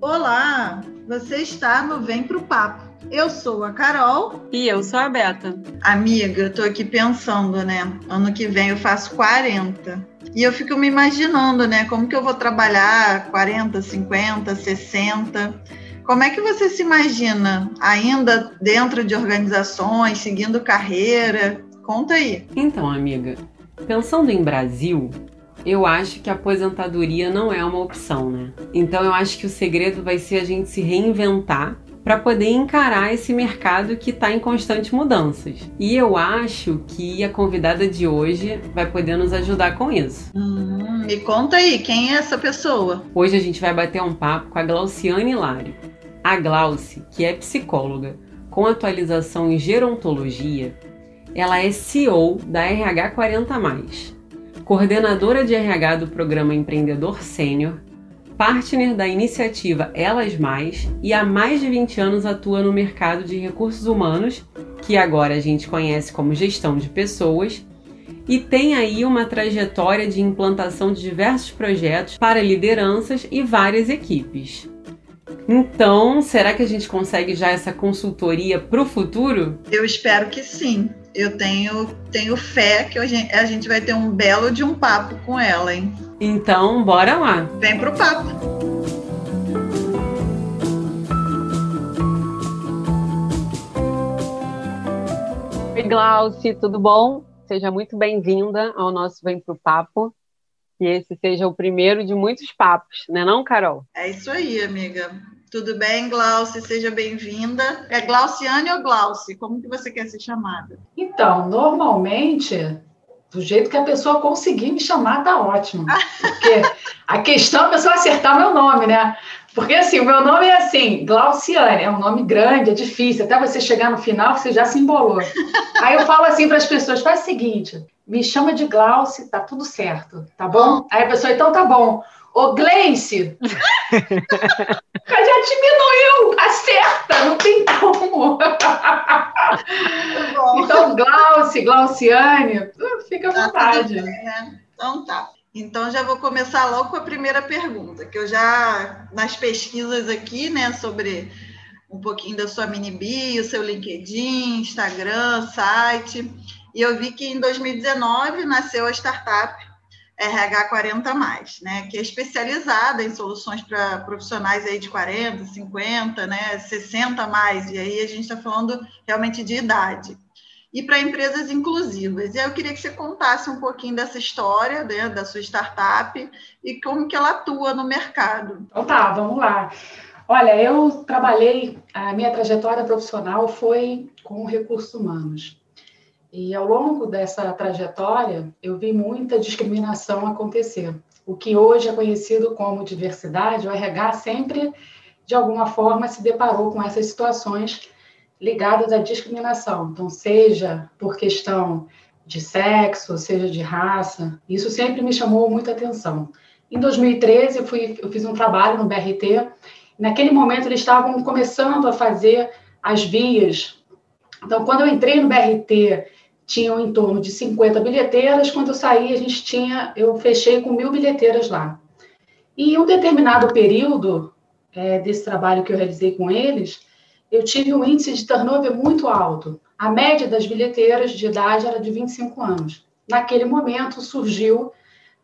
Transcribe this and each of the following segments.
Olá, você está no Vem Pro Papo. Eu sou a Carol. E eu sou a Beta. Amiga, eu tô aqui pensando, né? Ano que vem eu faço 40. E eu fico me imaginando, né? Como que eu vou trabalhar 40, 50, 60. Como é que você se imagina ainda dentro de organizações, seguindo carreira? Conta aí. Então, amiga, pensando em Brasil, eu acho que a aposentadoria não é uma opção, né? Então eu acho que o segredo vai ser a gente se reinventar para poder encarar esse mercado que está em constantes mudanças. E eu acho que a convidada de hoje vai poder nos ajudar com isso. Hum, me conta aí, quem é essa pessoa? Hoje a gente vai bater um papo com a Glauciane Hilário. A Glauci, que é psicóloga com atualização em gerontologia, ela é CEO da RH 40+, coordenadora de RH do programa Empreendedor Sênior, partner da iniciativa Elas Mais e há mais de 20 anos atua no mercado de recursos humanos, que agora a gente conhece como gestão de pessoas, e tem aí uma trajetória de implantação de diversos projetos para lideranças e várias equipes. Então, será que a gente consegue já essa consultoria para o futuro? Eu espero que sim eu tenho, tenho fé que a gente vai ter um belo de um papo com ela, hein? Então, bora lá. Vem pro papo. Oi, Glauci, tudo bom? Seja muito bem-vinda ao nosso Vem Pro Papo. Que esse seja o primeiro de muitos papos, né não, Carol? É isso aí, amiga. Tudo bem, Glauci? Seja bem-vinda. É Glauciane ou Glauci? Como que você quer ser chamada? Então, normalmente, do jeito que a pessoa conseguir me chamar, tá ótimo. Porque a questão é a pessoa acertar meu nome, né? Porque assim, o meu nome é assim, Glauciane, é um nome grande, é difícil, até você chegar no final, você já se embolou. Aí eu falo assim para as pessoas: faz o seguinte, me chama de Glauci, tá tudo certo, tá bom? Aí a pessoa, então tá bom. Ô, Gleice, já diminuiu, acerta, não tem como. então, Glauci, Glauciane, fica à tá vontade. Bem, né? Então tá. Então já vou começar logo com a primeira pergunta, que eu já, nas pesquisas aqui, né, sobre um pouquinho da sua mini bio, seu LinkedIn, Instagram, site, e eu vi que em 2019 nasceu a startup RH 40 mais, né, que é especializada em soluções para profissionais aí de 40, 50, né, 60 mais, e aí a gente está falando realmente de idade. E para empresas inclusivas. E aí eu queria que você contasse um pouquinho dessa história, né, da sua startup e como que ela atua no mercado. Então tá, vamos lá. Olha, eu trabalhei, a minha trajetória profissional foi com recursos humanos. E ao longo dessa trajetória, eu vi muita discriminação acontecer. O que hoje é conhecido como diversidade, o RH sempre, de alguma forma, se deparou com essas situações ligadas à discriminação. Então, seja por questão de sexo, seja de raça, isso sempre me chamou muita atenção. Em 2013, eu, fui, eu fiz um trabalho no BRT. Naquele momento, eles estavam começando a fazer as vias. Então, quando eu entrei no BRT tinham em torno de 50 bilheteiras. Quando eu saí, a gente tinha, eu fechei com mil bilheteiras lá. E em um determinado período é, desse trabalho que eu realizei com eles, eu tive um índice de turnover muito alto. A média das bilheteiras de idade era de 25 anos. Naquele momento surgiu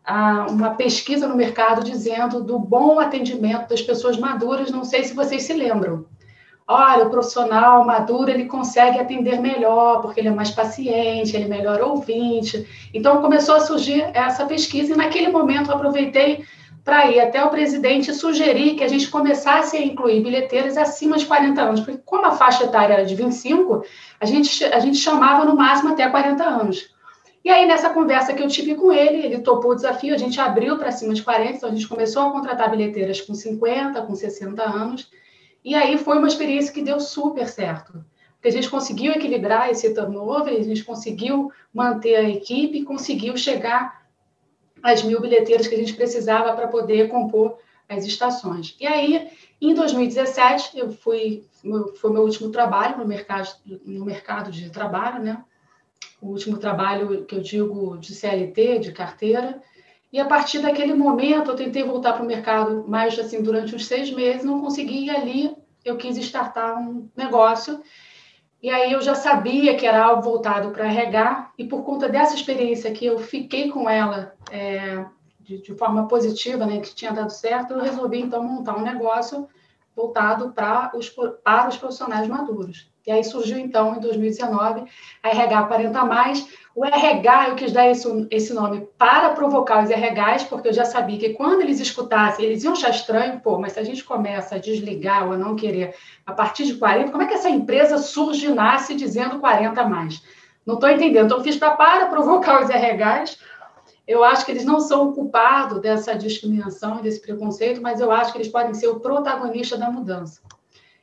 ah, uma pesquisa no mercado dizendo do bom atendimento das pessoas maduras. Não sei se vocês se lembram olha, o profissional maduro ele consegue atender melhor, porque ele é mais paciente, ele é melhor ouvinte. Então começou a surgir essa pesquisa e naquele momento eu aproveitei para ir até o presidente sugerir que a gente começasse a incluir bilheteiras acima de 40 anos, porque como a faixa etária era de 25, a gente, a gente chamava no máximo até 40 anos. E aí, nessa conversa que eu tive com ele, ele topou o desafio, a gente abriu para cima de 40, então a gente começou a contratar bilheteiras com 50, com 60 anos, e aí foi uma experiência que deu super certo. Porque a gente conseguiu equilibrar esse turnover, a gente conseguiu manter a equipe, conseguiu chegar às mil bilheteiras que a gente precisava para poder compor as estações. E aí, em 2017, eu fui, foi meu último trabalho no mercado, no mercado de trabalho, né? O último trabalho que eu digo de CLT, de carteira. E a partir daquele momento, eu tentei voltar para o mercado mais assim durante uns seis meses, não consegui. E ali eu quis startar um negócio. E aí eu já sabia que era algo voltado para RH. E por conta dessa experiência que eu fiquei com ela é, de, de, forma positiva, né, que tinha dado certo, eu resolvi então montar um negócio voltado para os, para os profissionais maduros. E aí surgiu, então, em 2019, a RH 40 Mais. O RH, eu quis dar esse, esse nome para provocar os RHs, porque eu já sabia que quando eles escutassem, eles iam achar estranho, pô, mas se a gente começa a desligar ou a não querer a partir de 40, como é que essa empresa surge e nasce dizendo 40 mais? Não estou entendendo. Então, fiz para, para provocar os RHs. Eu acho que eles não são o culpado dessa discriminação, desse preconceito, mas eu acho que eles podem ser o protagonista da mudança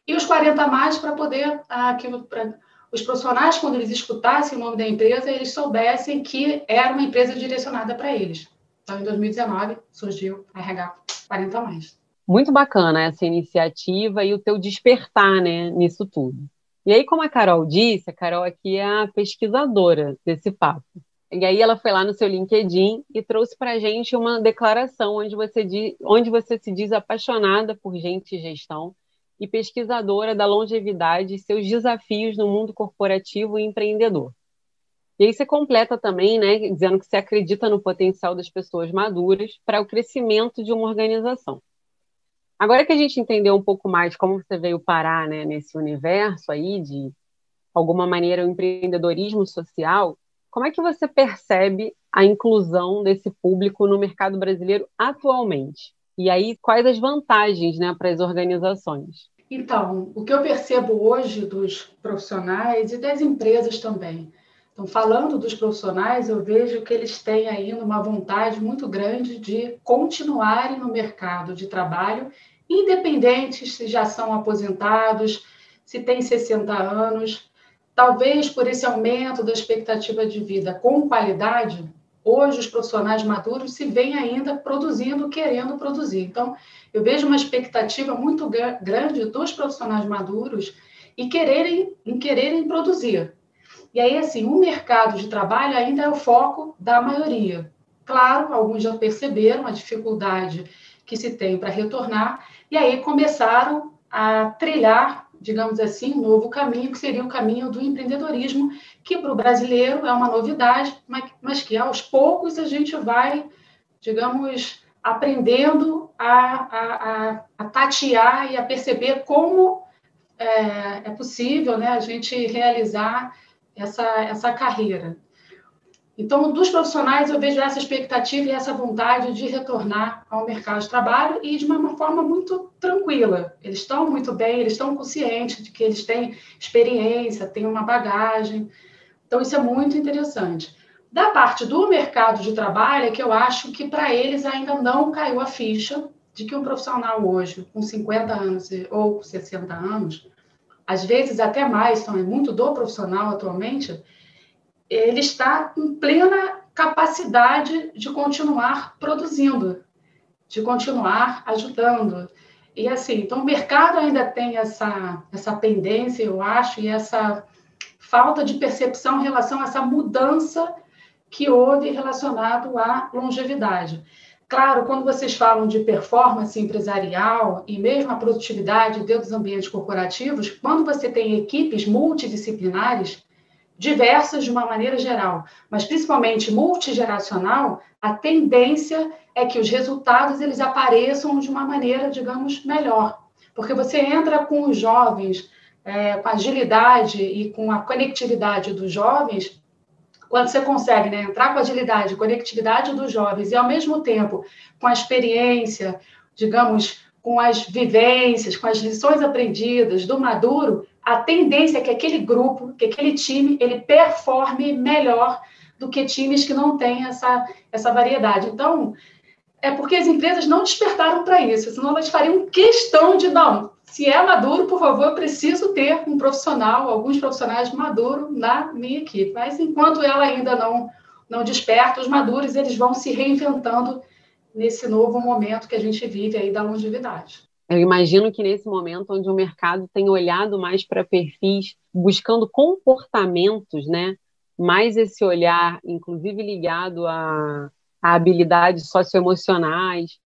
e os 40 mais para poder ah, que, pra, os profissionais, quando eles escutassem o nome da empresa, eles soubessem que era uma empresa direcionada para eles. Então, em 2019, surgiu a RH 40 mais. Muito bacana essa iniciativa e o teu despertar né, nisso tudo. E aí, como a Carol disse, a Carol aqui é a pesquisadora desse papo. E aí ela foi lá no seu LinkedIn e trouxe para a gente uma declaração onde você, diz, onde você se diz apaixonada por gente e gestão e pesquisadora da longevidade e seus desafios no mundo corporativo e empreendedor. E aí você completa também, né, dizendo que você acredita no potencial das pessoas maduras para o crescimento de uma organização. Agora que a gente entendeu um pouco mais como você veio parar né, nesse universo aí de alguma maneira o empreendedorismo social, como é que você percebe a inclusão desse público no mercado brasileiro atualmente? E aí, quais as vantagens né, para as organizações? Então, o que eu percebo hoje dos profissionais e das empresas também. Então, falando dos profissionais, eu vejo que eles têm ainda uma vontade muito grande de continuarem no mercado de trabalho, independentes se já são aposentados, se têm 60 anos. Talvez por esse aumento da expectativa de vida com qualidade, hoje os profissionais maduros se veem ainda produzindo, querendo produzir. Então, eu vejo uma expectativa muito grande dos profissionais maduros e quererem, em quererem produzir. E aí, assim, o mercado de trabalho ainda é o foco da maioria. Claro, alguns já perceberam a dificuldade que se tem para retornar, e aí começaram a trilhar, digamos assim, um novo caminho, que seria o caminho do empreendedorismo, que para o brasileiro é uma novidade, mas, que aos poucos a gente vai, digamos, aprendendo a, a, a, tatear e a perceber como é, é, possível né, a gente realizar essa, essa carreira. Então, dos profissionais, eu vejo essa expectativa e essa vontade de retornar ao mercado de trabalho e de uma forma muito tranquila. Eles estão muito bem, eles estão conscientes de que eles têm experiência, têm uma bagagem. Então, isso é muito interessante. Da parte do mercado de trabalho, é que eu acho que para eles ainda não caiu a ficha de que um profissional hoje, com 50 anos ou 60 anos, às vezes até mais, então é muito do profissional atualmente, ele está com plena capacidade de continuar produzindo, de continuar ajudando. E assim, então o mercado ainda tem essa, essa pendência, eu acho, e essa falta de percepção em relação a essa mudança que houve relacionado à longevidade. Claro, quando vocês falam de performance empresarial e mesmo a produtividade dentro dos ambientes corporativos, quando você tem equipes multidisciplinares, diversas de uma maneira geral, mas principalmente multigeracional, a tendência é que os resultados eles apareçam de uma maneira, digamos, melhor. Porque você entra com os jovens, é, com a agilidade e com a conectividade dos jovens, quando você consegue né, entrar com agilidade, conectividade dos jovens e, ao mesmo tempo, com a experiência, digamos, com as vivências, com as lições aprendidas do maduro, a tendência é que aquele grupo, que aquele time, ele performe melhor do que times que não têm essa, essa variedade. Então, é porque as empresas não despertaram para isso, senão elas fariam questão de, não, se é maduro, por favor, eu preciso ter um profissional, alguns profissionais maduros na minha equipe. Mas enquanto ela ainda não, não desperta, os maduros eles vão se reinventando nesse novo momento que a gente vive aí da longevidade. Eu imagino que nesse momento onde o mercado tem olhado mais para perfis, buscando comportamentos, né? Mais esse olhar, inclusive ligado a a habilidades socioemocionais.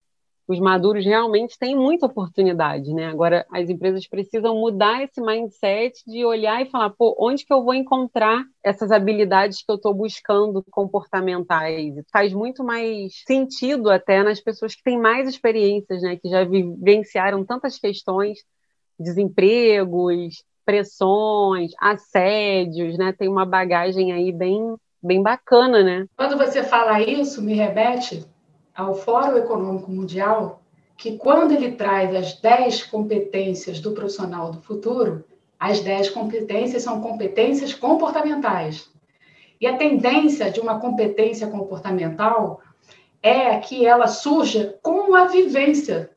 Os maduros realmente têm muita oportunidade, né? Agora, as empresas precisam mudar esse mindset de olhar e falar, pô, onde que eu vou encontrar essas habilidades que eu estou buscando comportamentais? Faz muito mais sentido até nas pessoas que têm mais experiências, né? Que já vivenciaram tantas questões, desempregos, pressões, assédios, né? Tem uma bagagem aí bem bem bacana, né? Quando você fala isso, me remete ao Fórum Econômico Mundial, que quando ele traz as 10 competências do profissional do futuro, as 10 competências são competências comportamentais. E a tendência de uma competência comportamental é que ela surja com a vivência.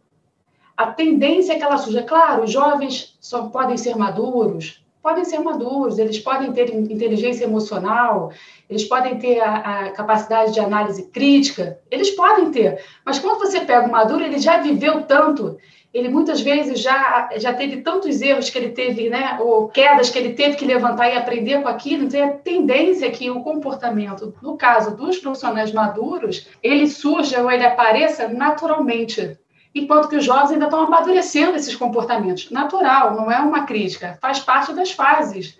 A tendência é que ela surja. Claro, os jovens só podem ser maduros, podem ser maduros, eles podem ter inteligência emocional, eles podem ter a, a, capacidade de análise crítica, eles podem ter. Mas quando você pega o maduro, ele já viveu tanto, ele muitas vezes já, já teve tantos erros que ele teve, né, ou quedas que ele teve que levantar e aprender com aquilo, então a tendência é que o comportamento, no caso dos profissionais maduros, ele surja ou ele apareça naturalmente enquanto que os jovens ainda estão amadurecendo esses comportamentos. Natural, não é uma crítica, faz parte das fases.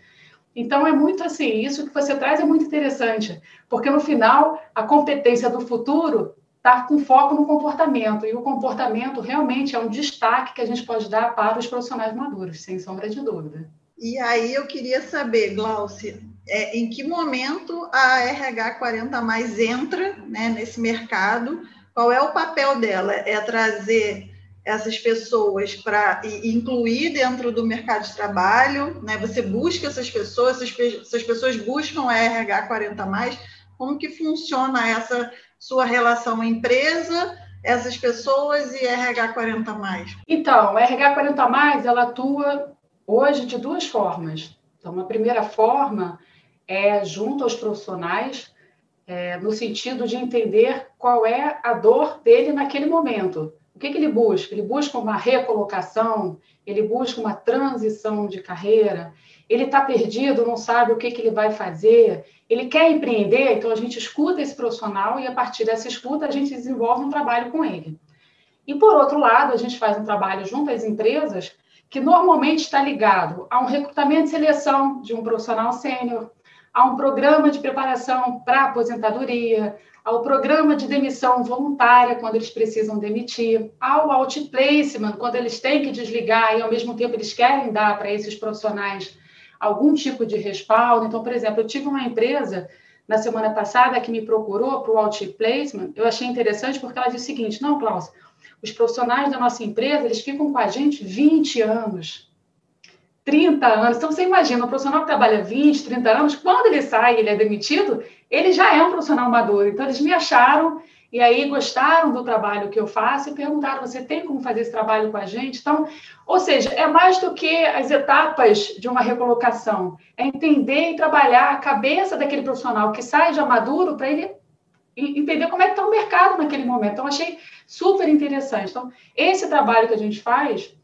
Então, é muito assim, isso que você traz é muito interessante, porque no final, a competência do futuro está com foco no comportamento, e o comportamento realmente é um destaque que a gente pode dar para os profissionais maduros, sem sombra de dúvida. E aí eu queria saber, Glaucia, é, em que momento a RH 40 mais entra né, nesse mercado qual é o papel dela? É trazer essas pessoas para incluir dentro do mercado de trabalho, né? Você busca essas pessoas, essas, pessoas buscam a RH 40 mais. Como que funciona essa sua relação empresa, essas pessoas e RH 40 mais? Então, a RH 40 mais, ela atua hoje de duas formas. Então, a primeira forma é junto aos profissionais é, no sentido de entender qual é a dor dele naquele momento. O que, que, ele busca? Ele busca uma recolocação, ele busca uma transição de carreira, ele está perdido, não sabe o que, que ele vai fazer, ele quer empreender, então a gente escuta esse profissional e a partir dessa escuta a gente desenvolve um trabalho com ele. E por outro lado, a gente faz um trabalho junto às empresas que normalmente está ligado a um recrutamento e seleção de um profissional sênior, a um programa de preparação para aposentadoria, ao programa de demissão voluntária, quando eles precisam demitir, ao outplacement, quando eles têm que desligar e, ao mesmo tempo, eles querem dar para esses profissionais algum tipo de respaldo. Então, por exemplo, eu tive uma empresa na semana passada que me procurou para o outplacement. Eu achei interessante porque ela disse o seguinte: não, Klaus, os profissionais da nossa empresa eles ficam com a gente 20 anos. 30 anos. Então, você imagina, um profissional que trabalha 20, 30 anos, quando ele sai ele é demitido, ele já é um profissional maduro. Então, eles me acharam e aí gostaram do trabalho que eu faço e perguntaram: você tem como fazer esse trabalho com a gente? Então, ou seja, é mais do que as etapas de uma recolocação, é entender e trabalhar a cabeça daquele profissional que sai já maduro para ele entender como é que está o mercado naquele momento. Então, achei super interessante. Então, esse trabalho que a gente faz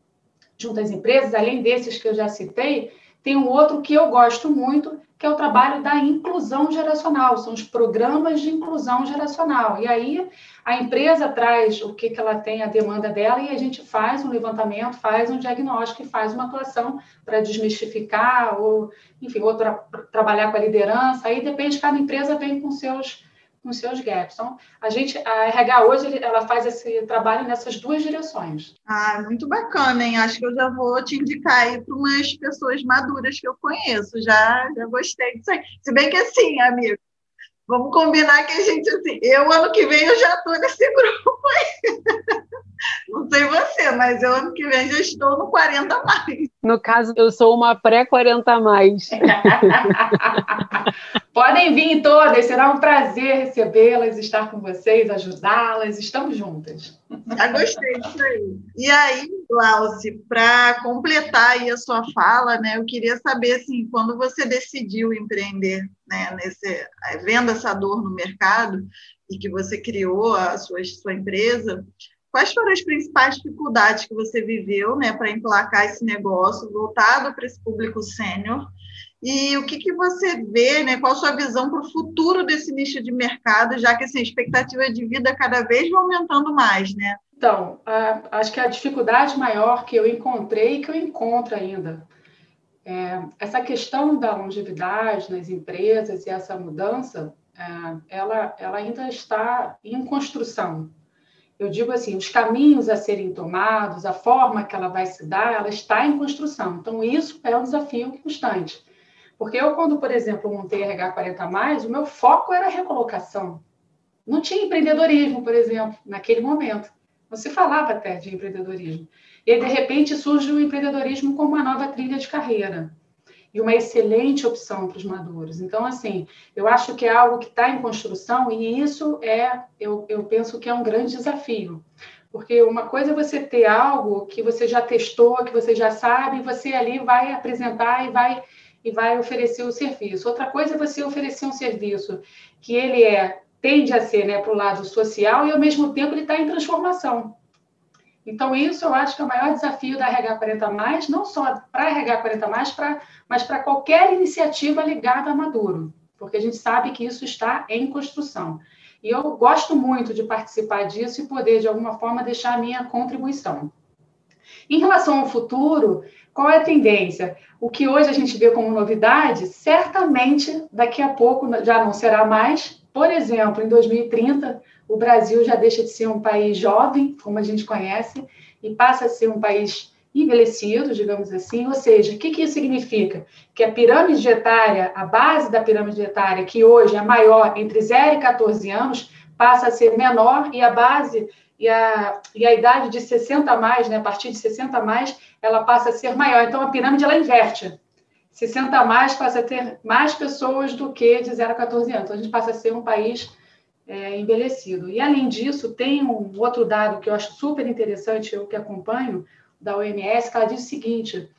junto às empresas, além desses que eu já citei, tem um outro que eu gosto muito, que é o trabalho da inclusão geracional, são os programas de inclusão geracional. E aí a empresa traz o que, que ela tem, a demanda dela, e a gente faz um levantamento, faz um diagnóstico e faz uma atuação para desmistificar, ou, enfim, ou tra trabalhar com a liderança. Aí depende, cada empresa vem com seus com seus gaps. Então, a gente, a RH hoje, ela faz esse trabalho nessas duas direções. Ah, muito bacana, hein? Acho que eu já vou te indicar aí para umas pessoas maduras que eu conheço. Já, já gostei disso aí. Se bem que assim, amigo, vamos combinar que a gente, assim, eu ano que vem eu já estou nesse grupo aí. Não sei você, mas eu ano que vem já estou no 40 mais. No caso, eu sou uma pré-40 mais. Podem vir todas, será um prazer recebê-las, estar com vocês, ajudá-las. Estamos juntas. Já gostei disso aí. E aí, Glauci, para completar aí a sua fala, né, eu queria saber assim, quando você decidiu empreender, né, nesse, vendo essa dor no mercado e que você criou a sua, sua empresa, Quais foram as principais dificuldades que você viveu né, para emplacar esse negócio voltado para esse público sênior? E o que, que você vê, né? Qual a sua visão para o futuro desse nicho de mercado, já que assim, a expectativa de vida cada vez vai aumentando mais, né? Então, a, acho que a dificuldade maior que eu encontrei e que eu encontro ainda é essa questão da longevidade nas empresas e essa mudança, é, ela, ela ainda está em construção. Eu digo assim, os caminhos a serem tomados, a forma que ela vai se dar, ela está em construção. Então, isso é um desafio constante. Porque eu, quando, por exemplo, montei RH40+, o meu foco era a recolocação. Não tinha empreendedorismo, por exemplo, naquele momento. Não se falava até de empreendedorismo. E aí, de repente, surge o empreendedorismo como uma nova trilha de carreira e uma excelente opção para os maduros. Então, assim, eu acho que é algo que está em construção e isso é, eu, eu penso que é um grande desafio. Porque uma coisa é você ter algo que você já testou, que você já sabe, e você ali vai apresentar e vai e vai oferecer o serviço. Outra coisa é você oferecer um serviço que ele é tende a ser né, para o lado social e, ao mesmo tempo, ele está em transformação. Então, isso eu acho que é o maior desafio da RH 40, não só para a RH 40, pra, mas para qualquer iniciativa ligada a Maduro, porque a gente sabe que isso está em construção. E eu gosto muito de participar disso e poder, de alguma forma, deixar a minha contribuição. Em relação ao futuro, qual é a tendência? O que hoje a gente vê como novidade, certamente daqui a pouco já não será mais, por exemplo, em 2030, o Brasil já deixa de ser um país jovem, como a gente conhece, e passa a ser um país envelhecido, digamos assim. Ou seja, o que, que isso significa? Que a pirâmide etária, a base da pirâmide etária, que hoje é maior entre 0 e 14 anos, passa a ser menor e a base e a, e a idade de 60 a mais, né, a partir de 60 a mais, ela passa a ser maior. Então, a pirâmide ela inverte. 60 a mais passa a ter mais pessoas do que de 0 a 14 anos. Então, a gente passa a ser um país é, envelhecido. E, além disso, tem um outro dado que eu acho super interessante, eu que acompanho, da OMS, que ela diz o seguinte: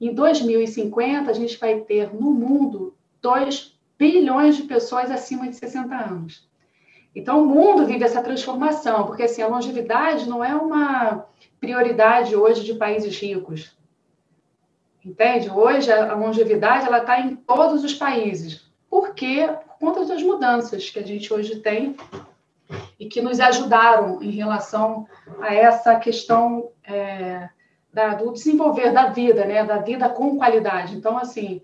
em 2050, a gente vai ter no mundo 2 bilhões de pessoas acima de 60 anos. Então, o mundo vive essa transformação, porque assim, a longevidade não é uma prioridade hoje de países ricos. Entende? Hoje a longevidade está em todos os países. Por quê? Conta das mudanças que a gente hoje tem e que nos ajudaram em relação a essa questão é, da, do desenvolver da vida, né? Da vida com qualidade. Então, assim,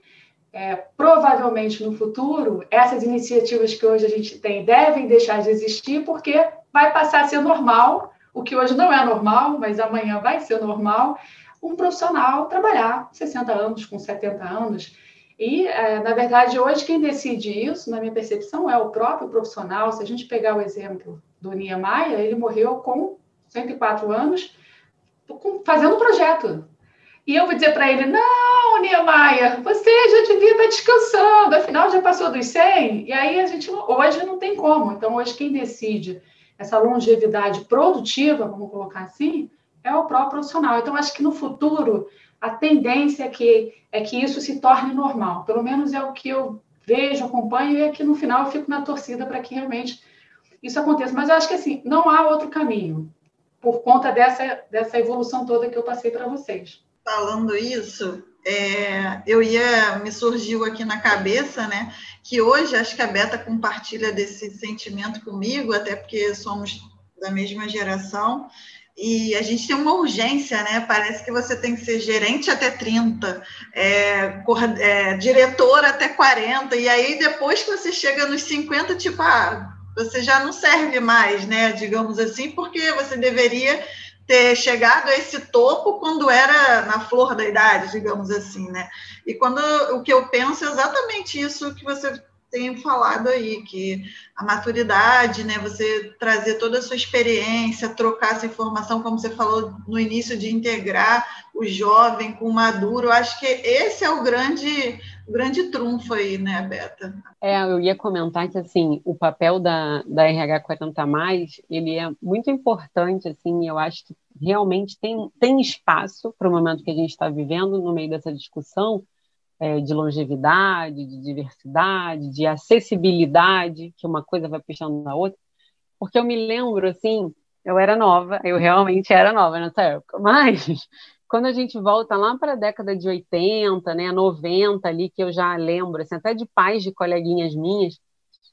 é, provavelmente no futuro, essas iniciativas que hoje a gente tem devem deixar de existir, porque vai passar a ser normal, o que hoje não é normal, mas amanhã vai ser normal, um profissional trabalhar 60 anos, com 70 anos. E, é, na verdade, hoje quem decide isso, na minha percepção, é o próprio profissional. Se a gente pegar o exemplo do Niemeyer, ele morreu com 104 anos fazendo um projeto. E eu vou dizer para ele: não, Niemeyer, você já devia estar descansando, afinal já passou dos 100. E aí a gente hoje não tem como. Então, hoje, quem decide essa longevidade produtiva, vamos colocar assim, é o próprio profissional. Então, acho que no futuro a tendência é que, é que isso se torne normal. Pelo menos é o que eu vejo, acompanho, e é que no final eu fico na torcida para que realmente isso aconteça. Mas eu acho que assim, não há outro caminho, por conta dessa, dessa evolução toda que eu passei para vocês. Falando isso, é, eu ia, me surgiu aqui na cabeça, né, que hoje acho que a Beta compartilha desse sentimento comigo, até porque somos da mesma geração, e a gente tem uma urgência, né? Parece que você tem que ser gerente até 30, é, é, diretor até 40, e aí depois que você chega nos 50, tipo, ah, você já não serve mais, né? Digamos assim, porque você deveria ter chegado a esse topo quando era na flor da idade, digamos assim, né? E quando o que eu penso é exatamente isso que você tem falado aí, que a maturidade, né, você trazer toda a sua experiência, trocar essa informação, como você falou no início, de integrar o jovem com o maduro, acho que esse é o grande, o grande trunfo aí, né, Beta? É, eu ia comentar que, assim, o papel da, da RH 40+, ele é muito importante, assim, eu acho que realmente tem, tem espaço para o momento que a gente está vivendo no meio dessa discussão, é, de longevidade, de diversidade, de acessibilidade, que uma coisa vai puxando na outra, porque eu me lembro, assim, eu era nova, eu realmente era nova nessa época, mas quando a gente volta lá para a década de 80, né, 90 ali, que eu já lembro, assim, até de pais de coleguinhas minhas,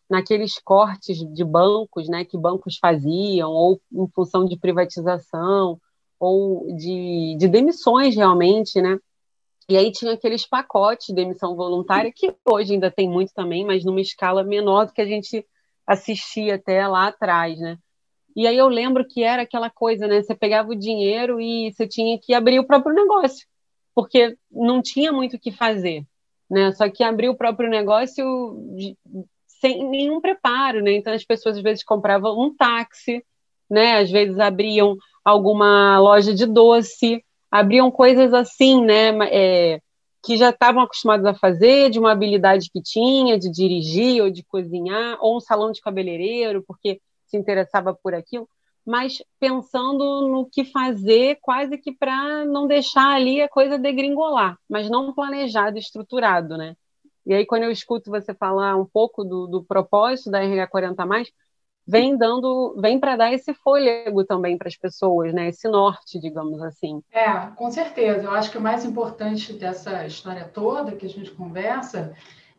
naqueles cortes de bancos, né, que bancos faziam, ou em função de privatização, ou de, de demissões realmente, né? E aí tinha aqueles pacotes de demissão voluntária, que hoje ainda tem muito também, mas numa escala menor do que a gente assistia até lá atrás, né? E aí eu lembro que era aquela coisa, né? Você pegava o dinheiro e você tinha que abrir o próprio negócio, porque não tinha muito o que fazer, né? Só que abrir o próprio negócio sem nenhum preparo, né? Então as pessoas às vezes compravam um táxi, né? Às vezes abriam alguma loja de doce, abriam coisas assim, né? É, que já estavam acostumados a fazer, de uma habilidade que tinha, de dirigir ou de cozinhar, ou um salão de cabeleireiro, porque se interessava por aquilo, mas pensando no que fazer, quase que para não deixar ali a coisa degringolar, mas não planejado, estruturado, né? E aí, quando eu escuto você falar um pouco do, do propósito da RH 40, vem dando, vem para dar esse fôlego também para as pessoas, né? Esse norte, digamos assim. É, com certeza. Eu acho que o mais importante dessa história toda que a gente conversa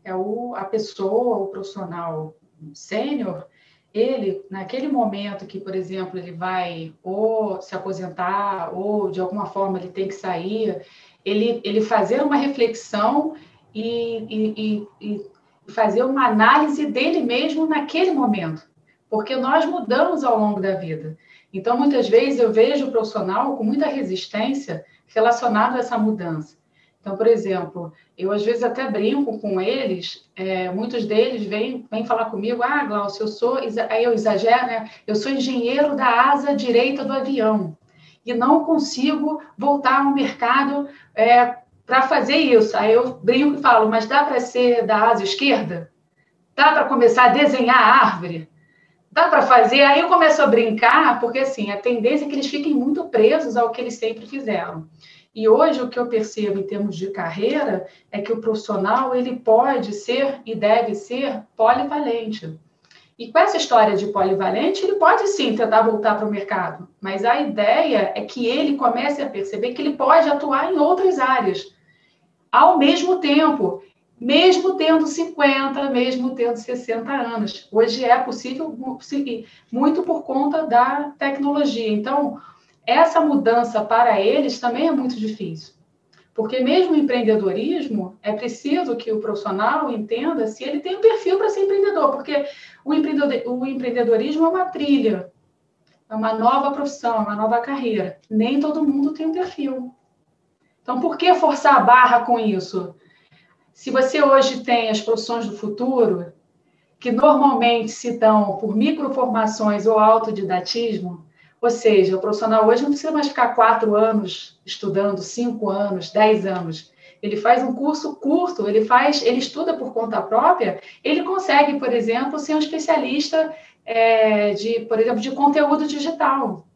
é o, a pessoa, o profissional sênior, ele, naquele momento que, por exemplo, ele vai ou se aposentar ou de alguma forma ele tem que sair, ele, ele fazer uma reflexão e, e, e, e fazer uma análise dele mesmo naquele momento, porque nós mudamos ao longo da vida. Então, muitas vezes eu vejo o profissional com muita resistência relacionado a essa mudança. Então, por exemplo, eu às vezes até brinco com eles, é, muitos deles vêm, vêm falar comigo, ah, Glaucio, eu sou, aí eu exagero, né? Eu sou engenheiro da asa direita do avião e não consigo voltar ao mercado é, para fazer isso. Aí eu brinco e falo, mas dá para ser da asa esquerda? Dá para começar a desenhar a árvore? Dá para fazer? Aí eu começo a brincar, porque assim, a tendência é que eles fiquem muito presos ao que eles sempre fizeram. E hoje o que eu percebo em termos de carreira é que o profissional ele pode ser e deve ser polivalente. E com essa história de polivalente, ele pode sim tentar voltar para o mercado, mas a ideia é que ele comece a perceber que ele pode atuar em outras áreas ao mesmo tempo, mesmo tendo 50, mesmo tendo 60 anos. Hoje é possível muito por conta da tecnologia. Então, essa mudança para eles também é muito difícil. Porque mesmo o empreendedorismo, é preciso que o profissional entenda se ele tem um perfil para ser empreendedor, porque o, o empreendedorismo é uma trilha, é uma nova profissão, é uma nova carreira. Nem todo mundo tem um perfil. Então, por que forçar a barra com isso? Se você hoje tem as profissões do futuro, que normalmente se dão por microformações ou autodidatismo, ou seja, o profissional hoje não precisa mais ficar quatro anos estudando, cinco anos, dez anos. Ele faz um curso curto, ele faz, ele estuda por conta própria, ele consegue, por exemplo, ser um especialista é, de, por exemplo, de conteúdo digital.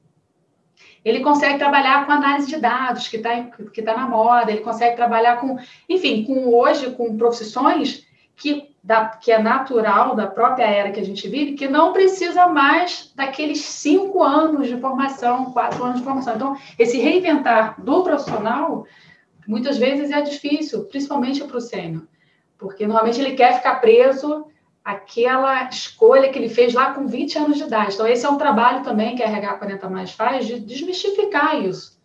Ele consegue trabalhar com análise de dados, que está que tá na moda, ele consegue trabalhar com, enfim, com hoje, com profissões que, da, que é natural da própria era que a gente vive, que não precisa mais daqueles cinco anos de formação, quatro anos de formação. Então, esse reinventar do profissional, muitas vezes é difícil, principalmente para o sênior, porque normalmente ele quer ficar preso àquela escolha que ele fez lá com 20 anos de idade. Então, esse é um trabalho também que a RH 40 Mais faz, de desmistificar isso.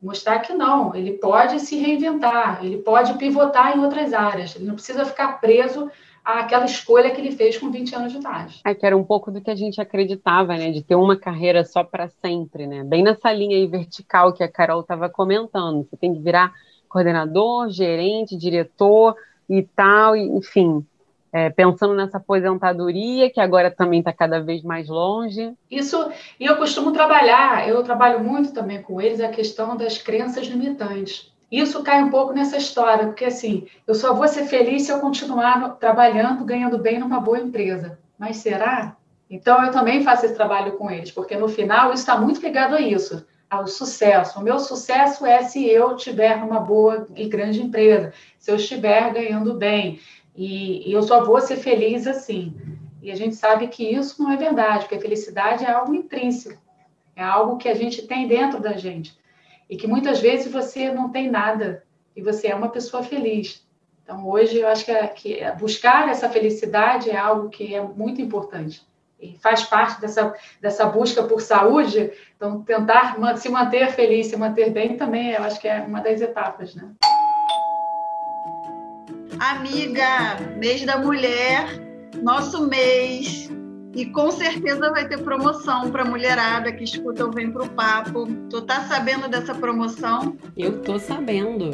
Mostrar que não, ele pode se reinventar, ele pode pivotar em outras áreas, ele não precisa ficar preso àquela escolha que ele fez com 20 anos de idade. É que era um pouco do que a gente acreditava, né, de ter uma carreira só para sempre, né? Bem nessa linha aí vertical que a Carol estava comentando, você tem que virar coordenador, gerente, diretor e tal, enfim, é, pensando nessa aposentadoria, que agora também está cada vez mais longe. Isso, e eu costumo trabalhar, eu trabalho muito também com eles, a questão das crenças limitantes. Isso cai um pouco nessa história, porque assim, eu só vou ser feliz se eu continuar trabalhando, ganhando bem numa boa empresa. Mas será? Então eu também faço esse trabalho com eles, porque no final isso está muito ligado a isso, ao sucesso. O meu sucesso é se eu tiver uma boa e grande empresa, se eu estiver ganhando bem, e, e eu só vou ser feliz assim. E a gente sabe que isso não é verdade, porque a felicidade é algo intrínseco, é algo que a gente tem dentro da gente. e que muitas vezes você não tem nada e você é uma pessoa feliz. Então, hoje, eu acho que, é, que é buscar essa felicidade é algo que é muito importante e faz parte dessa, dessa busca por saúde. Então, tentar se manter feliz, se manter bem também, eu acho que é uma das etapas, né? Amiga, mês da mulher, nosso mês, e com certeza vai ter promoção para mulherada que escuta o Vem Pro Papo. Tu tá sabendo dessa promoção? Eu tô sabendo.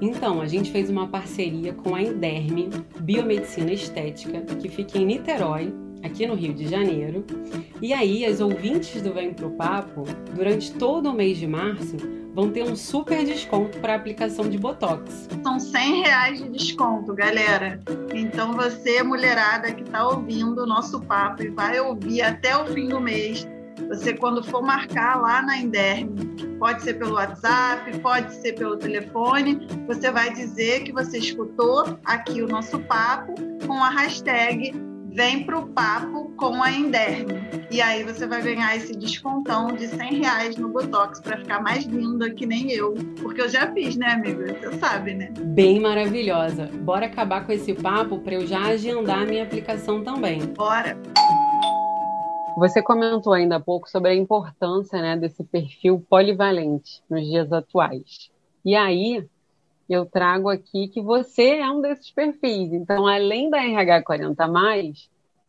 Então, a gente fez uma parceria com a Inderme Biomedicina Estética, que fica em Niterói, aqui no Rio de Janeiro. E aí, as ouvintes do Vem Pro Papo, durante todo o mês de março, vão ter um super desconto para aplicação de Botox. São 100 reais de desconto, galera. Então você, mulherada que está ouvindo o nosso papo e vai ouvir até o fim do mês, você quando for marcar lá na Inderme, pode ser pelo WhatsApp, pode ser pelo telefone, você vai dizer que você escutou aqui o nosso papo com a hashtag vem para o papo com a Inderme. E aí você vai ganhar esse descontão de 100 reais no Botox para ficar mais linda que nem eu. Porque eu já fiz, né, amiga? Você sabe, né? Bem maravilhosa. Bora acabar com esse papo para eu já agendar a minha aplicação também. Bora! Você comentou ainda há pouco sobre a importância né, desse perfil polivalente nos dias atuais. E aí, eu trago aqui que você é um desses perfis. Então, além da RH 40,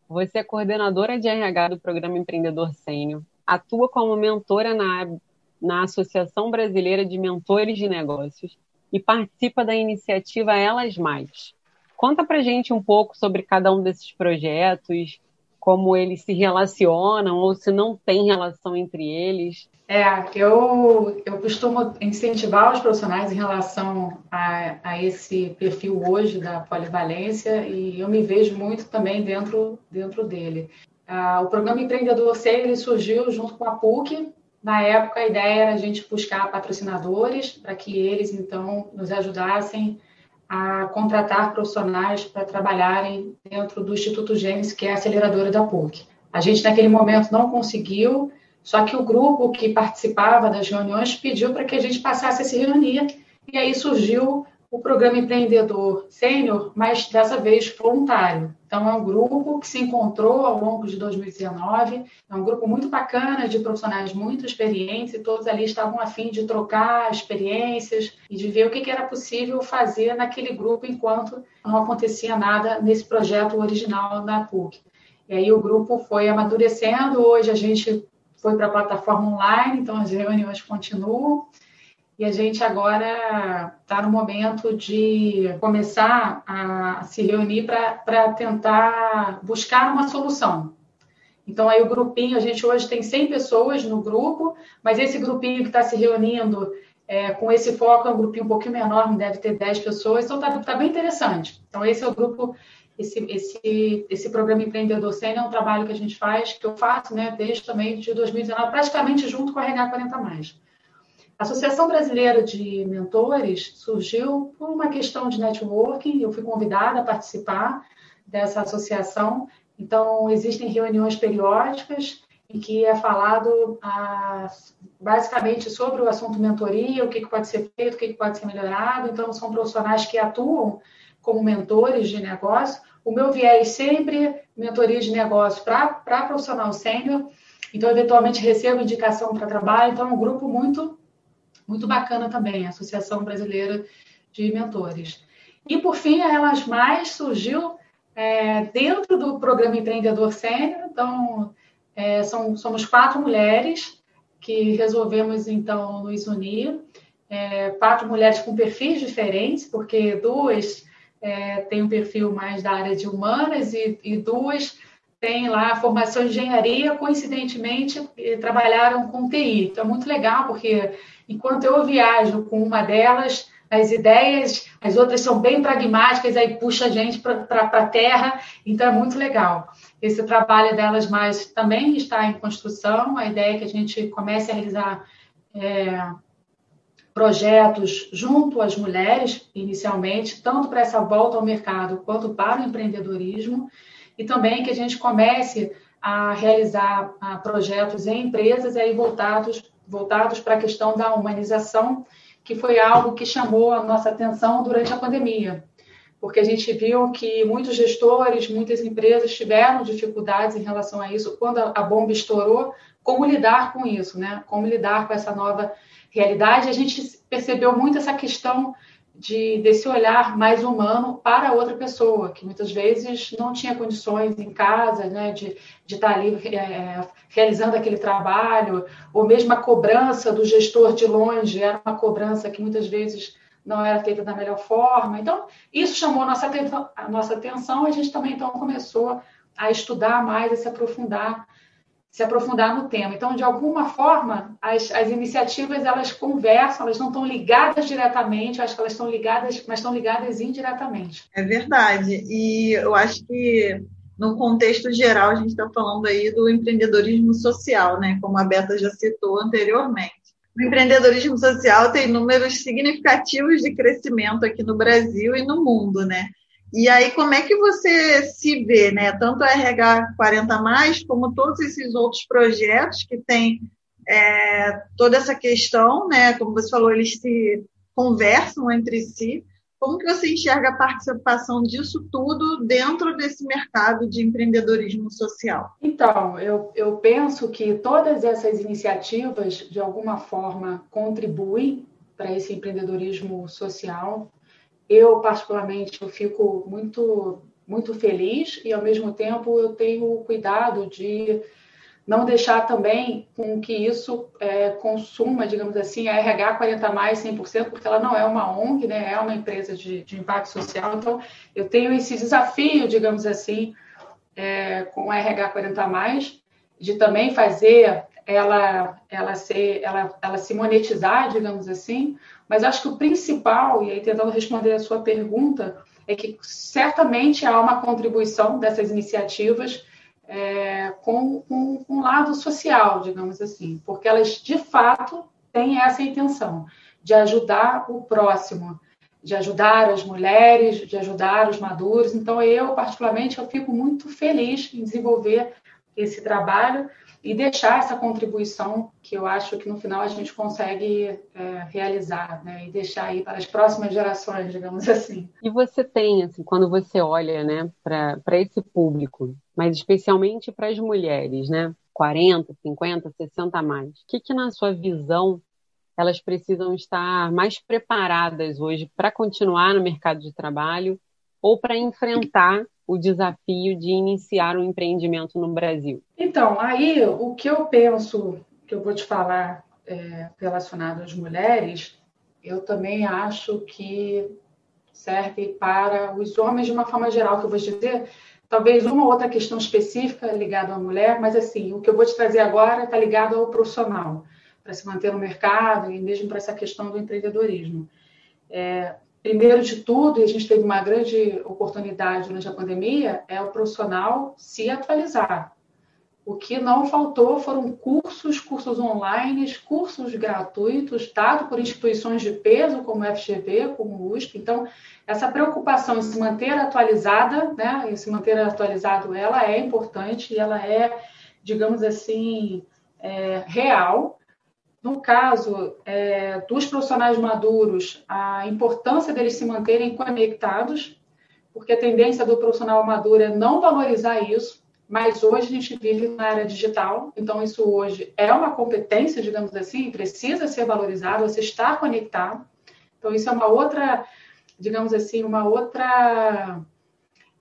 você é coordenadora de RH do Programa Empreendedor Sênior, atua como mentora na, na Associação Brasileira de Mentores de Negócios e participa da iniciativa Elas Mais. Conta pra gente um pouco sobre cada um desses projetos, como eles se relacionam ou se não tem relação entre eles. É, eu, eu costumo incentivar os profissionais em relação a, a esse perfil hoje da polivalência e eu me vejo muito também dentro, dentro dele. Ah, o programa Empreendedor C ele surgiu junto com a PUC. Na época, a ideia era a gente buscar patrocinadores para que eles, então, nos ajudassem a contratar profissionais para trabalharem dentro do Instituto Gênesis, que é a aceleradora da PUC. A gente, naquele momento, não conseguiu, só que o grupo que participava das reuniões pediu para que a gente passasse a se reunir, e aí surgiu o programa Empreendedor Sênior, mas dessa vez voluntário. Então, é um grupo que se encontrou ao longo de 2019, é um grupo muito bacana, de profissionais muito experientes, e todos ali estavam a fim de trocar experiências e de ver o que era possível fazer naquele grupo enquanto não acontecia nada nesse projeto original da PUC. E aí o grupo foi amadurecendo, hoje a gente foi para a plataforma online, então as reuniões continuam. E a gente agora está no momento de começar a se reunir para tentar buscar uma solução. Então, aí o grupinho, a gente hoje tem 100 pessoas no grupo, mas esse grupinho que está se reunindo é, com esse foco é um grupinho um pouquinho menor, deve ter 10 pessoas, então está tá bem interessante. Então, esse é o grupo esse, esse, esse programa Empreendedor Sênior é um trabalho que a gente faz, que eu faço né, desde também de 2019, praticamente junto com a RH 40+. A Associação Brasileira de Mentores surgiu por uma questão de networking, eu fui convidada a participar dessa associação, então existem reuniões periódicas em que é falado ah, basicamente sobre o assunto mentoria, o que, que pode ser feito, o que, que pode ser melhorado, então são profissionais que atuam como mentores de negócio. O meu viés sempre mentoria de negócio para profissional sênior, então, eventualmente, recebo indicação para trabalho. Então, é um grupo muito, muito bacana também, a Associação Brasileira de Mentores. E, por fim, a Elas Mais surgiu é, dentro do programa Empreendedor Sênior. Então, é, são, somos quatro mulheres que resolvemos, então, nos unir. É, quatro mulheres com perfis diferentes, porque duas é, tem um perfil mais da área de humanas e, e duas têm lá formação de engenharia, coincidentemente trabalharam com TI. Então é muito legal, porque enquanto eu viajo com uma delas, as ideias, as outras são bem pragmáticas, aí puxa a gente para a terra, então é muito legal. Esse trabalho delas mais também está em construção, a ideia é que a gente comece a realizar é, projetos junto às mulheres, inicialmente, tanto para essa volta ao mercado quanto para o empreendedorismo, e também que a gente comece a realizar projetos em empresas aí voltados voltados para a questão da humanização, que foi algo que chamou a nossa atenção durante a pandemia, porque a gente viu que muitos gestores, muitas empresas tiveram dificuldades em relação a isso quando a bomba estourou, como lidar com isso, né? Como lidar com essa nova realidade? A gente percebeu muito essa questão de desse olhar mais humano para outra pessoa, que muitas vezes não tinha condições em casa, né, de, de estar ali é, realizando aquele trabalho, ou mesmo a cobrança do gestor de longe era uma cobrança que muitas vezes não era feita da melhor forma. Então, isso chamou a nossa, a nossa atenção, a gente também então começou a estudar mais, a se aprofundar se aprofundar no tema. Então, de alguma forma, as, as iniciativas elas conversam, elas não estão ligadas diretamente, acho que elas estão ligadas, mas estão ligadas indiretamente. É verdade. E eu acho que no contexto geral a gente está falando aí do empreendedorismo social, né? Como a Beta já citou anteriormente. O empreendedorismo social tem números significativos de crescimento aqui no Brasil e no mundo, né? E aí, como é que você se vê, né? Tanto a RH 40, como todos esses outros projetos que têm é, toda essa questão, né? Como você falou, eles se conversam entre si. Como que você enxerga a participação disso tudo dentro desse mercado de empreendedorismo social? Então, eu, eu penso que todas essas iniciativas, de alguma forma, contribuem para esse empreendedorismo social eu, particularmente, eu fico muito, muito feliz e, ao mesmo tempo, eu tenho cuidado de não deixar também com que isso é, consuma, digamos assim, a RH 40 mais 100%, porque ela não é uma ONG, né? é uma empresa de, de impacto social. Então, eu tenho esse desafio, digamos assim, é, com a RH 40 mais, de também fazer ela, ela, ser, ela, ela se monetizar, digamos assim, mas acho que o principal, e aí tentando responder a sua pergunta, é que certamente há uma contribuição dessas iniciativas é, com, com, com um lado social, digamos assim, porque elas de fato têm essa intenção de ajudar o próximo, de ajudar as mulheres, de ajudar os maduros. Então eu particularmente eu fico muito feliz em desenvolver esse trabalho e deixar essa contribuição que eu acho que no final a gente consegue é, realizar, né? E deixar aí para as próximas gerações, digamos assim. E você tem, assim, quando você olha, né, para esse público, mas especialmente para as mulheres, né? 40, 50, 60 a mais. O que, que na sua visão elas precisam estar mais preparadas hoje para continuar no mercado de trabalho ou para enfrentar o desafio de iniciar um empreendimento no Brasil? Então, aí o que eu penso, que eu vou te falar é, relacionado às mulheres, eu também acho que serve para os homens de uma forma geral, que eu vou dizer, talvez uma outra questão específica ligada à mulher, mas assim, o que eu vou te trazer agora está ligado ao profissional, para se manter no mercado e mesmo para essa questão do empreendedorismo. É, primeiro de tudo, e a gente teve uma grande oportunidade durante a pandemia, é o profissional se atualizar. O que não faltou foram cursos, cursos online, cursos gratuitos, dados por instituições de peso, como o FGV, como o USP. Então, essa preocupação em se manter atualizada, né, em se manter atualizado, ela é importante e ela é, digamos assim, é, real. No caso é, dos profissionais maduros, a importância deles se manterem conectados, porque a tendência do profissional maduro é não valorizar isso, mas hoje a gente vive na era digital, então isso hoje é uma competência, digamos assim, precisa ser valorizado, você está conectado. Então isso é uma outra, digamos assim, uma outra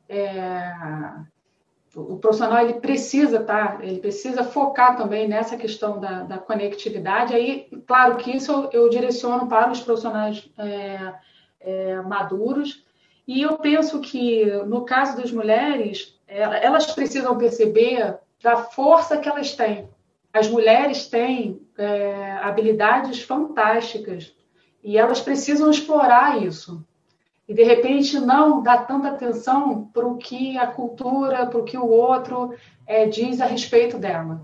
é, o profissional ele precisa tá ele precisa focar também nessa questão da, da conectividade. Aí claro que isso eu, direciono para os profissionais é, é, maduros. E eu penso que no caso das mulheres elas precisam perceber da força que elas têm. As mulheres têm é, habilidades fantásticas e elas precisam explorar isso e de repente não dá tanta atenção para o que a cultura, para o que o outro é, diz a respeito dela.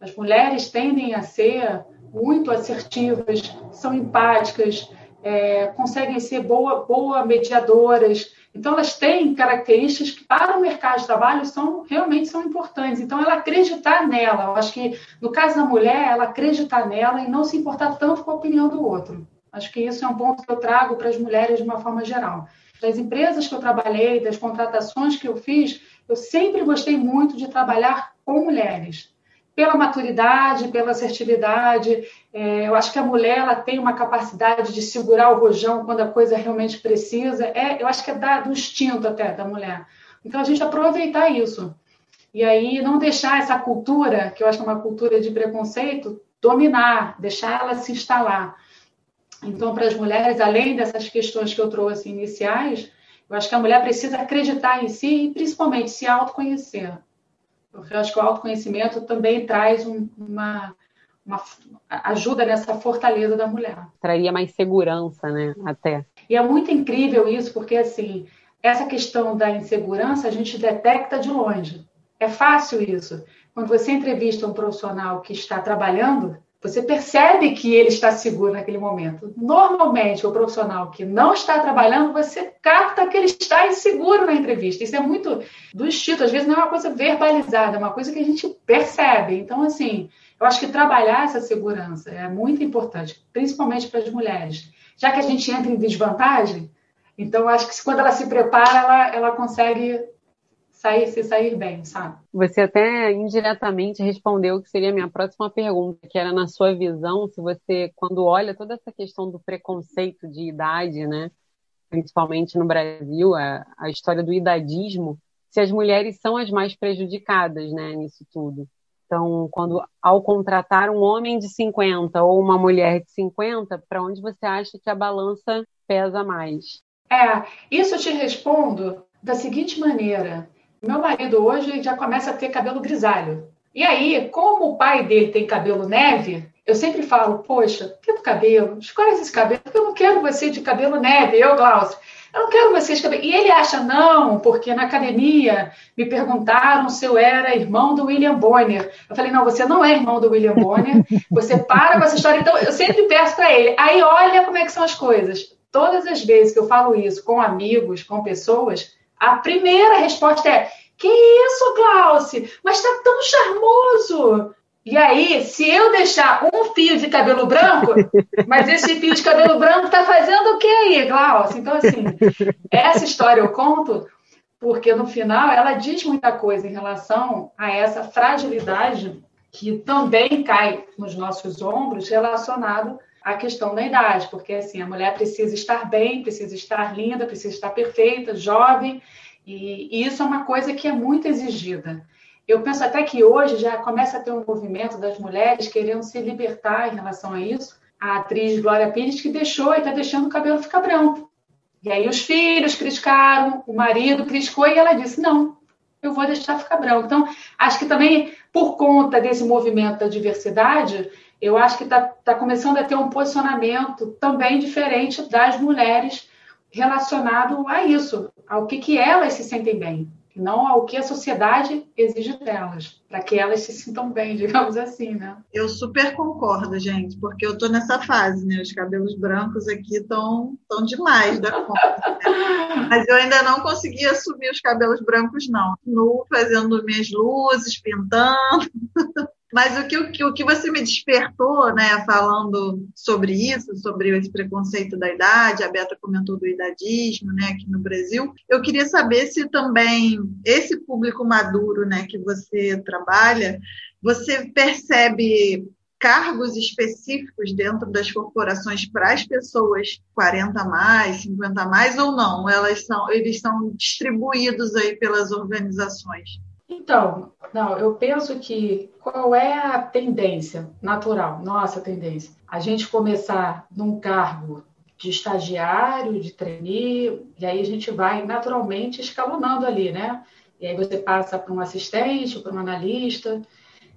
As mulheres tendem a ser muito assertivas, são empáticas, é, conseguem ser boa, boa mediadoras. Então, elas têm características que, para o mercado de trabalho, são realmente são importantes. Então, ela acreditar nela. Eu acho que, no caso da mulher, ela acreditar nela e não se importar tanto com a opinião do outro. Acho que isso é um ponto que eu trago para as mulheres de uma forma geral. Das empresas que eu trabalhei, das contratações que eu fiz, eu sempre gostei muito de trabalhar com mulheres pela maturidade, pela assertividade. É, eu acho que a mulher ela tem uma capacidade de segurar o rojão quando a coisa realmente precisa. É, eu acho que é da, do instinto até da mulher. Então a gente aproveitar isso. E aí não deixar essa cultura, que eu acho que é uma cultura de preconceito, dominar, deixar ela se instalar. Então, para as mulheres, além dessas questões que eu trouxe iniciais, eu acho que a mulher precisa acreditar em si e, principalmente, se autoconhecer. Porque eu acho que o autoconhecimento também traz um, uma, uma ajuda nessa fortaleza da mulher. Traria mais segurança, né? Até. E é muito incrível isso, porque assim, essa questão da insegurança a gente detecta de longe. É fácil isso. Quando você entrevista um profissional que está trabalhando, você percebe que ele está seguro naquele momento. Normalmente, o profissional que não está trabalhando, você capta que ele está inseguro na entrevista. Isso é muito do instinto. Às vezes não é uma coisa verbalizada, é uma coisa que a gente percebe. Então, assim, eu acho que trabalhar essa segurança é muito importante, principalmente para as mulheres. Já que a gente entra em desvantagem, então acho que quando ela se prepara, ela, ela consegue sair, se sair bem, sabe? Você até indiretamente respondeu que seria a minha próxima pergunta, que era na sua visão, se você, quando olha toda essa questão do preconceito de idade, né, principalmente no Brasil, a, a história do idadismo, se as mulheres são as mais prejudicadas, né, nisso tudo. Então, quando ao contratar um homem de 50 ou uma mulher de 50, para onde você acha que a balança pesa mais? É, isso eu te respondo da seguinte maneira: meu marido hoje já começa a ter cabelo grisalho. E aí, como o pai dele tem cabelo neve, eu sempre falo, poxa, pinta o cabelo, escolhe esse cabelo, porque eu não quero você de cabelo neve, eu, Glaucio. Eu não quero você de cabelo. E ele acha, não, porque na academia me perguntaram se eu era irmão do William Bonner. Eu falei, não, você não é irmão do William Bonner, você para com essa história. Então, eu sempre peço para ele. Aí, olha como é que são as coisas. Todas as vezes que eu falo isso com amigos, com pessoas, a primeira resposta é: Que isso, Glauce? Mas tá tão charmoso. E aí, se eu deixar um fio de cabelo branco, mas esse fio de cabelo branco tá fazendo o que aí, Glauce? Então, assim, essa história eu conto porque no final ela diz muita coisa em relação a essa fragilidade que também cai nos nossos ombros relacionado à questão da idade, porque assim, a mulher precisa estar bem, precisa estar linda, precisa estar perfeita, jovem, e, e isso é uma coisa que é muito exigida. Eu penso até que hoje já começa a ter um movimento das mulheres querendo se libertar em relação a isso. A atriz Glória Pires que deixou e está deixando o cabelo ficar branco. E aí os filhos criticaram, o marido criticou e ela disse: não, eu vou deixar ficar branco. Então, acho que também por conta desse movimento da diversidade, eu acho que está tá começando a ter um posicionamento também diferente das mulheres relacionado a isso, ao que, que elas se sentem bem, não ao que a sociedade exige delas, para que elas se sintam bem, digamos assim, né? Eu super concordo, gente, porque eu estou nessa fase, né? Os cabelos brancos aqui estão tão demais da conta. Né? Mas eu ainda não consegui assumir os cabelos brancos, não. Continuo fazendo minhas luzes, pintando. Mas o que, o que você me despertou, né, falando sobre isso, sobre esse preconceito da idade, a Beta comentou do idadismo, né, aqui no Brasil, eu queria saber se também esse público maduro, né, que você trabalha, você percebe cargos específicos dentro das corporações para as pessoas 40 a mais, 50 a mais ou não? Elas são, eles são distribuídos aí pelas organizações? Então, não, eu penso que qual é a tendência natural, nossa tendência? A gente começar num cargo de estagiário, de trainee, e aí a gente vai naturalmente escalonando ali, né? E aí você passa para um assistente, para um analista.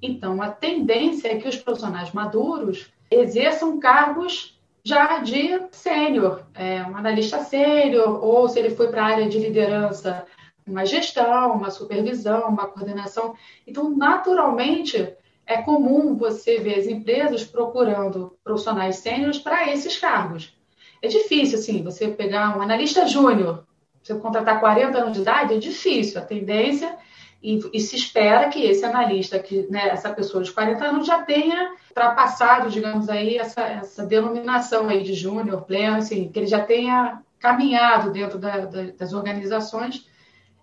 Então, a tendência é que os profissionais maduros exerçam cargos já de sênior, é, um analista sênior, ou se ele foi para a área de liderança, uma gestão, uma supervisão, uma coordenação. Então, naturalmente, é comum você ver as empresas procurando profissionais sêniores para esses cargos. É difícil, assim, você pegar um analista júnior, você contratar 40 anos de idade, é difícil. A tendência e, e, se espera que esse analista, que né, essa pessoa de 40 anos já tenha ultrapassado, digamos aí, essa, essa denominação aí de júnior, pleno, assim, que ele já tenha caminhado dentro da, da, das organizações.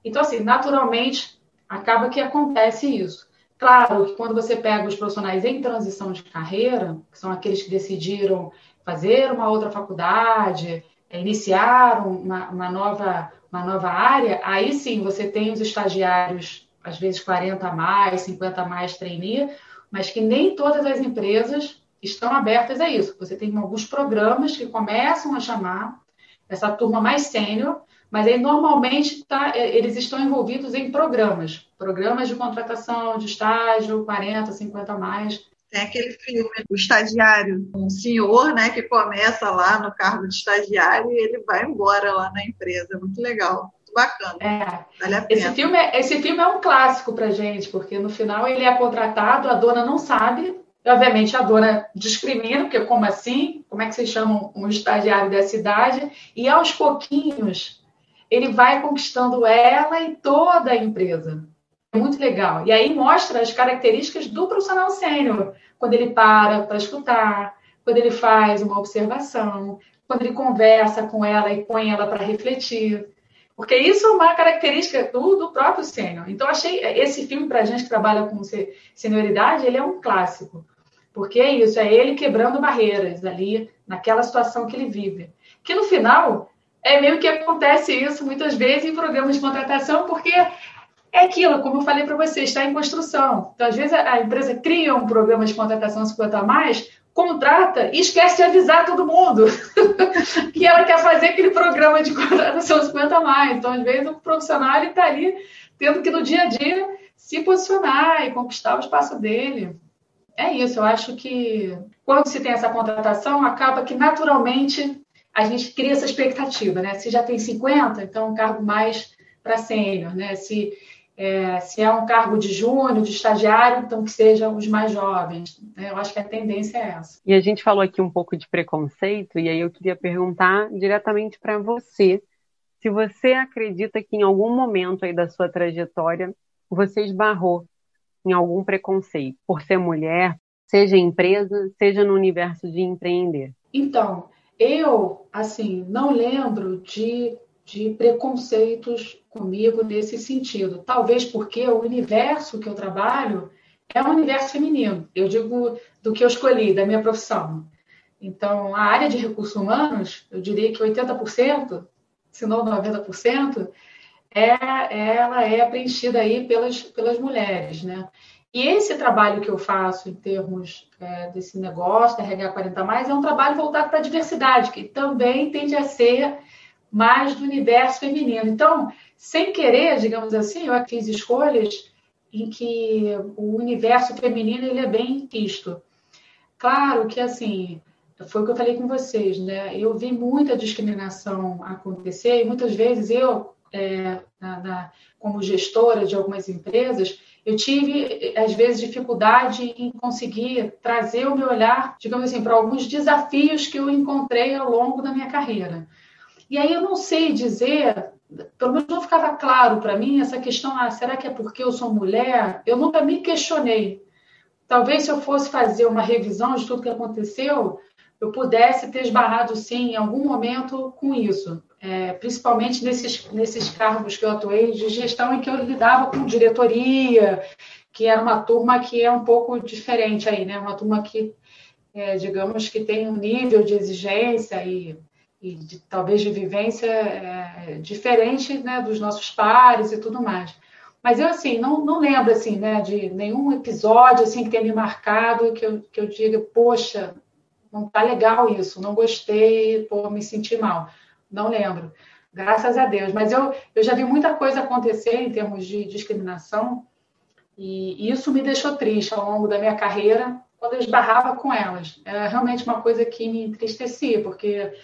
Então, assim, naturalmente, acaba que acontece isso. Claro que quando você pega os profissionais em transição de carreira, que são aqueles que decidiram fazer uma outra faculdade, iniciar uma, uma, nova, uma nova área, aí sim você tem os estagiários às vezes 40 a mais, 50 a mais trainee, mas que nem todas as empresas estão abertas a isso. Você tem alguns programas que começam a chamar essa turma mais sênior, mas aí normalmente tá, é, eles estão envolvidos em programas, programas de contratação, de estágio, 40, 50 a mais. Tem aquele filme, o estagiário, um senhor, né, que começa lá no cargo de estagiário e ele vai embora lá na empresa. É muito legal bacana. É. Vale esse, filme é, esse filme é um clássico pra gente, porque no final ele é contratado, a dona não sabe, obviamente a dona discrimina, porque como assim? Como é que vocês chamam um estagiário dessa idade? E aos pouquinhos ele vai conquistando ela e toda a empresa. É muito legal. E aí mostra as características do profissional sênior, quando ele para para escutar, quando ele faz uma observação, quando ele conversa com ela e põe ela para refletir. Porque isso é uma característica do, do próprio sênior. Então, achei esse filme, para a gente que trabalha com senioridade, ele é um clássico. Porque é isso, é ele quebrando barreiras ali, naquela situação que ele vive. Que no final, é meio que acontece isso muitas vezes em programas de contratação, porque é aquilo, como eu falei para você, está em construção. Então, às vezes, a empresa cria um programa de contratação 50 a mais contrata e esquece de avisar todo mundo que ela quer fazer aquele programa de contratação 50 mais. Então, às vezes, o profissional está ali tendo que, no dia a dia, se posicionar e conquistar o espaço dele. É isso, eu acho que quando se tem essa contratação, acaba que naturalmente a gente cria essa expectativa, né? Se já tem 50, então um cargo mais para sênior, né? Se é, se é um cargo de júnior, de estagiário, então que sejam os mais jovens. Né? Eu acho que a tendência é essa. E a gente falou aqui um pouco de preconceito, e aí eu queria perguntar diretamente para você se você acredita que em algum momento aí da sua trajetória você esbarrou em algum preconceito por ser mulher, seja em empresa, seja no universo de empreender. Então, eu, assim, não lembro de de preconceitos comigo nesse sentido. Talvez porque o universo que eu trabalho é um universo feminino. Eu digo do que eu escolhi, da minha profissão. Então, a área de recursos humanos, eu diria que 80%, se não 90%, é, ela é preenchida aí pelas, pelas mulheres, né? E esse trabalho que eu faço em termos é, desse negócio, da RH 40+, é um trabalho voltado para a diversidade, que também tende a ser mais do universo feminino. Então, sem querer, digamos assim, eu fiz escolhas em que o universo feminino ele é bem quisto. Claro que, assim, foi o que eu falei com vocês, né? Eu vi muita discriminação acontecer e muitas vezes eu, é, na, na, como gestora de algumas empresas, eu tive, às vezes, dificuldade em conseguir trazer o meu olhar, digamos assim, para alguns desafios que eu encontrei ao longo da minha carreira. E aí eu não sei dizer, pelo menos não ficava claro para mim essa questão, ah, será que é porque eu sou mulher? Eu nunca me questionei. Talvez se eu fosse fazer uma revisão de tudo que aconteceu, eu pudesse ter esbarrado sim em algum momento com isso, é, principalmente nesses, nesses cargos que eu atuei de gestão em que eu lidava com diretoria, que era uma turma que é um pouco diferente aí, né? Uma turma que, é, digamos, que tem um nível de exigência e e de, talvez de vivência é, diferente né, dos nossos pares e tudo mais. Mas eu, assim, não, não lembro, assim, né, de nenhum episódio, assim, que tenha me marcado que eu, que eu diga, poxa, não tá legal isso, não gostei, pô, me senti mal. Não lembro, graças a Deus. Mas eu, eu já vi muita coisa acontecer em termos de discriminação e isso me deixou triste ao longo da minha carreira, quando eu esbarrava com elas. Era realmente uma coisa que me entristecia, porque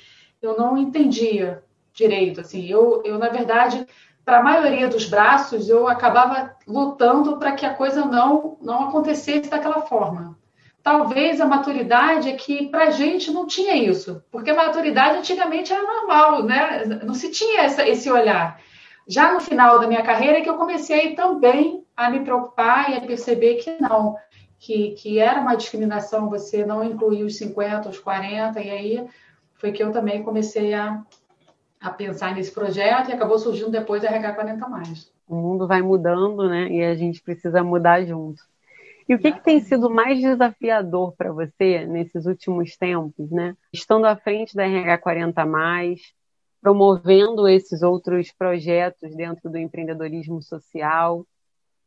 eu não entendia direito. Assim, eu, eu na verdade, para a maioria dos braços, eu acabava lutando para que a coisa não, não acontecesse daquela forma. Talvez a maturidade é que para a gente não tinha isso, porque a maturidade antigamente era normal, né? Não se tinha essa, esse olhar. Já no final da minha carreira é que eu comecei também a me preocupar e a perceber que não, que, que era uma discriminação você não incluir os 50, os 40, e aí foi que eu também comecei a, a pensar nesse projeto e acabou surgindo depois a RH 40 mais. O mundo vai mudando, né? E a gente precisa mudar junto. E o que, que tem sido mais desafiador para você nesses últimos tempos, né? Estando à frente da RH 40 promovendo esses outros projetos dentro do empreendedorismo social. O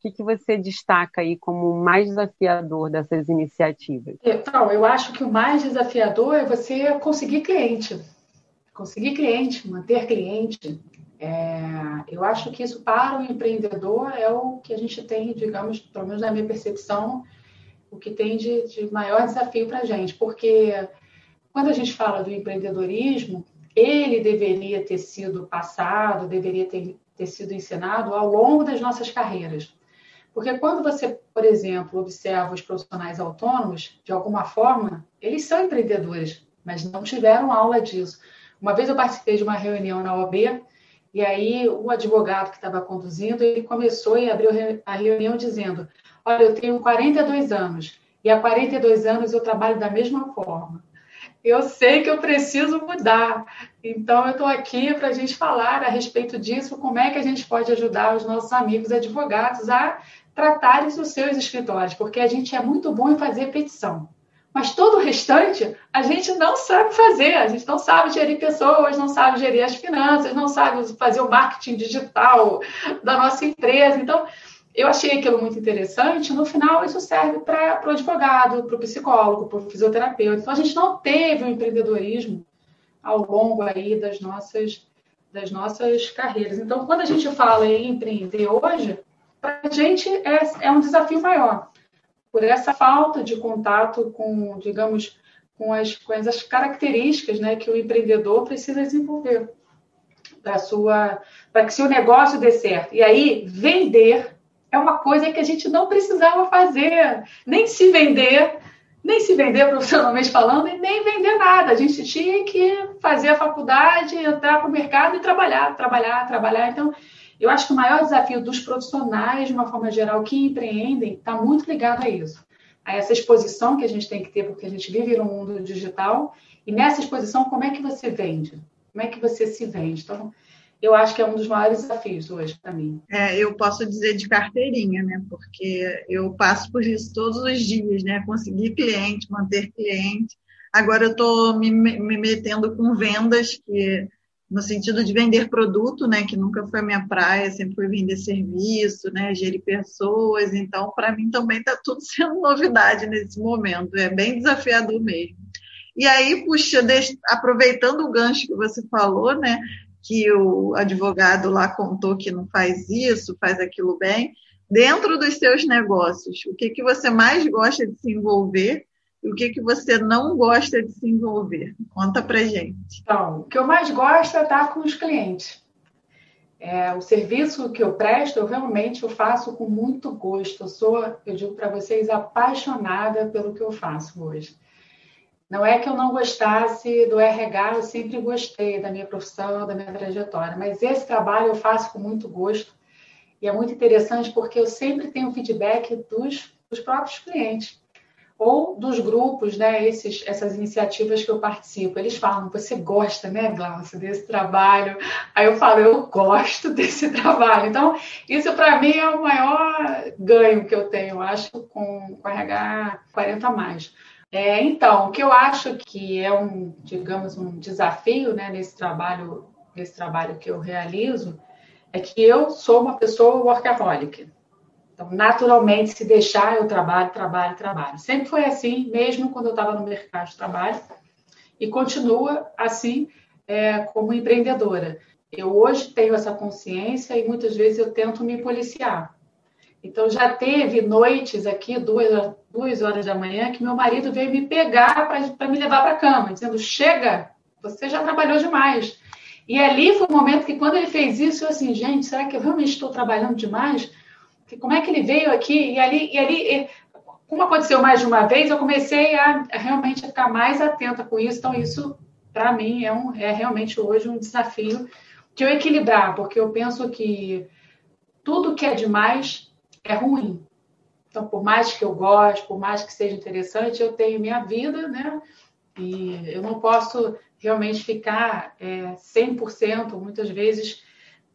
que, que você destaca aí como mais desafiador dessas iniciativas? Então, eu acho que o mais desafiador é você conseguir cliente. Conseguir cliente, manter cliente. É, eu acho que isso para o empreendedor é o que a gente tem, digamos, pelo menos na minha percepção, o que tem de, de maior desafio para a gente. Porque quando a gente fala do empreendedorismo, ele deveria ter sido passado, deveria ter, ter sido ensinado ao longo das nossas carreiras. Porque quando você, por exemplo, observa os profissionais autônomos, de alguma forma, eles são empreendedores, mas não tiveram aula disso. Uma vez eu participei de uma reunião na OAB e aí o advogado que estava conduzindo, ele começou e abriu a reunião dizendo: "Olha, eu tenho 42 anos e há 42 anos eu trabalho da mesma forma eu sei que eu preciso mudar. Então, eu estou aqui para a gente falar a respeito disso, como é que a gente pode ajudar os nossos amigos advogados a tratarem os seus escritórios, porque a gente é muito bom em fazer petição. Mas todo o restante a gente não sabe fazer, a gente não sabe gerir pessoas, não sabe gerir as finanças, não sabe fazer o marketing digital da nossa empresa. Então, eu achei aquilo muito interessante. No final, isso serve para o advogado, para o psicólogo, para o fisioterapeuta. Então, a gente não teve o um empreendedorismo ao longo aí das nossas, das nossas carreiras. Então, quando a gente fala em empreender hoje, para a gente é, é um desafio maior, por essa falta de contato com, digamos, com as, com as características né, que o empreendedor precisa desenvolver para sua para que seu negócio dê certo. E aí, vender é uma coisa que a gente não precisava fazer, nem se vender, nem se vender profissionalmente falando, e nem vender nada. A gente tinha que fazer a faculdade, entrar para o mercado e trabalhar, trabalhar, trabalhar. Então, eu acho que o maior desafio dos profissionais, de uma forma geral, que empreendem, está muito ligado a isso. A essa exposição que a gente tem que ter, porque a gente vive no mundo digital, e nessa exposição, como é que você vende? Como é que você se vende? Então, eu acho que é um dos maiores desafios hoje para mim. É, eu posso dizer de carteirinha, né? Porque eu passo por isso todos os dias, né? Conseguir cliente, manter cliente. Agora eu estou me, me metendo com vendas, que no sentido de vender produto, né? Que nunca foi minha praia, sempre foi vender serviço, né? Gerir pessoas. Então, para mim também está tudo sendo novidade nesse momento. É bem desafiador mesmo. E aí, puxa, aproveitando o gancho que você falou, né? que o advogado lá contou que não faz isso, faz aquilo bem. Dentro dos seus negócios, o que, que você mais gosta de se envolver e o que, que você não gosta de se envolver? Conta pra gente. Então, o que eu mais gosto é estar com os clientes. É, o serviço que eu presto, eu realmente eu faço com muito gosto. Eu sou, eu digo para vocês, apaixonada pelo que eu faço hoje. Não é que eu não gostasse do RH, eu sempre gostei da minha profissão, da minha trajetória, mas esse trabalho eu faço com muito gosto e é muito interessante porque eu sempre tenho feedback dos, dos próprios clientes ou dos grupos, né, esses, essas iniciativas que eu participo. Eles falam, você gosta, né, Glaucia, desse trabalho? Aí eu falo, eu gosto desse trabalho. Então, isso para mim é o maior ganho que eu tenho, eu acho, com, com RH 40 mais. É, então, o que eu acho que é um, digamos, um desafio né, nesse trabalho, nesse trabalho que eu realizo, é que eu sou uma pessoa workaholic. Então, naturalmente, se deixar, eu trabalho, trabalho, trabalho. Sempre foi assim, mesmo quando eu estava no mercado de trabalho, e continua assim é, como empreendedora. Eu hoje tenho essa consciência e muitas vezes eu tento me policiar. Então, já teve noites aqui, duas, duas horas da manhã, que meu marido veio me pegar para me levar para a cama, dizendo: chega, você já trabalhou demais. E ali foi o momento que, quando ele fez isso, eu assim, gente, será que eu realmente estou trabalhando demais? Como é que ele veio aqui? E ali, e ali como aconteceu mais de uma vez, eu comecei a, a realmente ficar mais atenta com isso. Então, isso, para mim, é, um, é realmente hoje um desafio de eu equilibrar, porque eu penso que tudo que é demais é ruim. Então, por mais que eu goste, por mais que seja interessante, eu tenho minha vida, né? E eu não posso realmente ficar é, 100%, muitas vezes,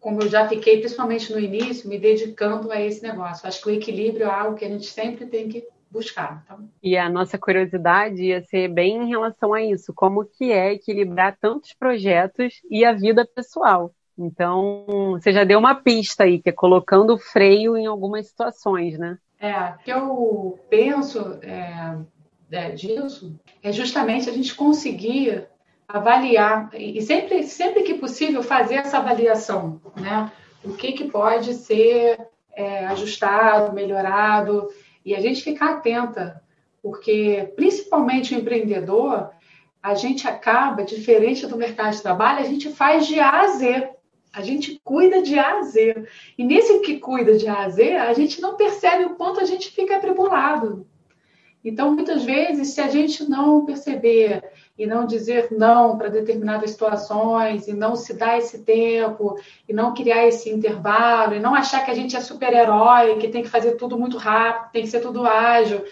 como eu já fiquei, principalmente no início, me dedicando a esse negócio. Acho que o equilíbrio é algo que a gente sempre tem que buscar. Então... E a nossa curiosidade ia ser bem em relação a isso, como que é equilibrar tantos projetos e a vida pessoal. Então, você já deu uma pista aí, que é colocando freio em algumas situações, né? É, o que eu penso é, é, disso é justamente a gente conseguir avaliar, e sempre, sempre que possível fazer essa avaliação, né? O que, que pode ser é, ajustado, melhorado, e a gente ficar atenta, porque principalmente o empreendedor, a gente acaba, diferente do mercado de trabalho, a gente faz de A a Z. A gente cuida de A a Z. E nesse que cuida de A a Z, a gente não percebe o quanto a gente fica atribulado. Então, muitas vezes, se a gente não perceber e não dizer não para determinadas situações, e não se dar esse tempo, e não criar esse intervalo, e não achar que a gente é super-herói, que tem que fazer tudo muito rápido, tem que ser tudo ágil,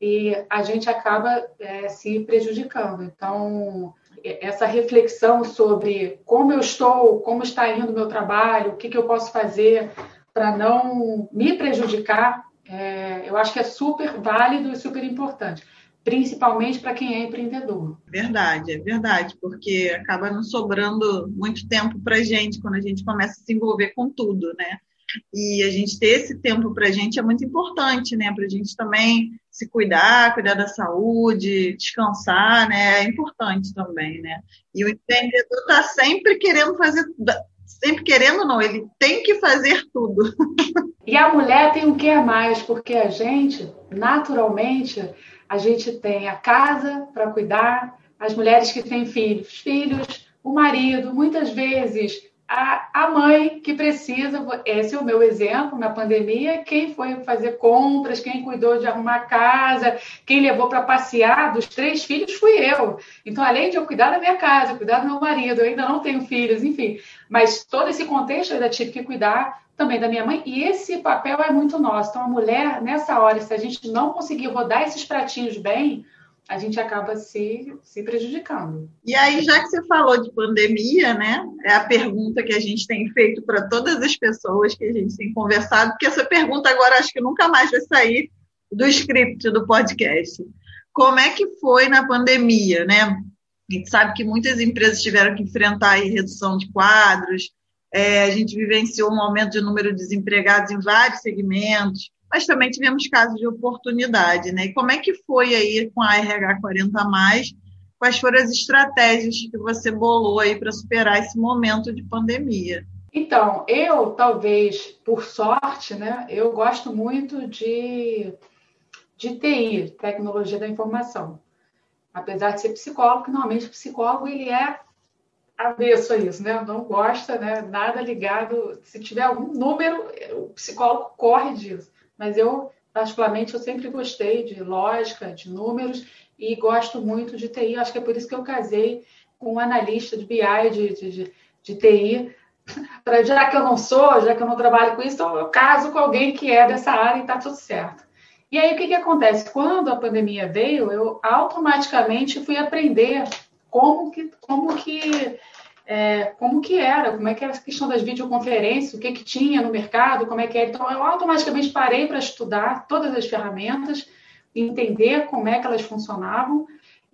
e a gente acaba é, se prejudicando. Então, essa reflexão sobre como eu estou, como está indo o meu trabalho, o que, que eu posso fazer para não me prejudicar, é, eu acho que é super válido e super importante, principalmente para quem é empreendedor. Verdade, é verdade, porque acaba não sobrando muito tempo para gente quando a gente começa a se envolver com tudo, né? E a gente ter esse tempo para a gente é muito importante, né? Para a gente também se cuidar, cuidar da saúde, descansar, né? É importante também, né? E o empreendedor está sempre querendo fazer, sempre querendo não, ele tem que fazer tudo. E a mulher tem o que a mais, porque a gente, naturalmente, a gente tem a casa para cuidar, as mulheres que têm filhos, filhos, o marido, muitas vezes a, a mãe que precisa, esse é o meu exemplo na pandemia, quem foi fazer compras, quem cuidou de arrumar casa, quem levou para passear dos três filhos fui eu. Então, além de eu cuidar da minha casa, cuidar do meu marido, eu ainda não tenho filhos, enfim, mas todo esse contexto eu ainda tive que cuidar também da minha mãe, e esse papel é muito nosso. Então, a mulher, nessa hora, se a gente não conseguir rodar esses pratinhos bem, a gente acaba se, se prejudicando. E aí, já que você falou de pandemia, né? É a pergunta que a gente tem feito para todas as pessoas que a gente tem conversado, porque essa pergunta agora acho que nunca mais vai sair do script do podcast. Como é que foi na pandemia, né? A gente sabe que muitas empresas tiveram que enfrentar a redução de quadros, é, a gente vivenciou um aumento de número de desempregados em vários segmentos, mas também tivemos casos de oportunidade, né? E como é que foi aí com a RH 40 mais? Quais foram as estratégias que você bolou aí para superar esse momento de pandemia? Então, eu talvez, por sorte, né, eu gosto muito de, de TI, tecnologia da informação. Apesar de ser psicólogo, normalmente o psicólogo ele é avesso a isso, né? Não gosta, né? Nada ligado. Se tiver algum número, o psicólogo corre disso mas eu, particularmente, eu sempre gostei de lógica, de números e gosto muito de TI. Acho que é por isso que eu casei com um analista de BI, de, de, de TI, para já que eu não sou, já que eu não trabalho com isso, então eu caso com alguém que é dessa área e está tudo certo. E aí o que, que acontece? Quando a pandemia veio, eu automaticamente fui aprender como que, como que é, como que era, como é que era a questão das videoconferências, o que, que tinha no mercado, como é que era. Então, eu automaticamente parei para estudar todas as ferramentas, entender como é que elas funcionavam,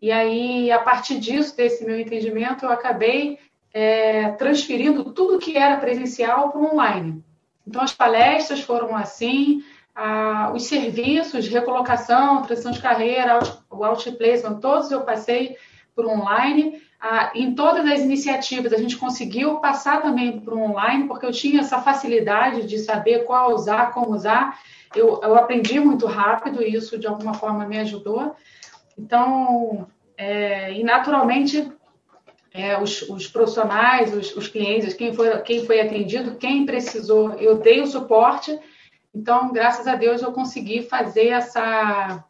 e aí, a partir disso, desse meu entendimento, eu acabei é, transferindo tudo que era presencial para online. Então, as palestras foram assim, a, os serviços, recolocação, transição de carreira, o outplacement, todos eu passei por online, ah, em todas as iniciativas, a gente conseguiu passar também para o online, porque eu tinha essa facilidade de saber qual usar, como usar. Eu, eu aprendi muito rápido e isso, de alguma forma, me ajudou. Então, é, e naturalmente, é, os, os, profissionais, os, os, clientes, quem foi, quem foi atendido, quem precisou, eu dei o suporte. Então, graças a Deus, eu consegui fazer essa,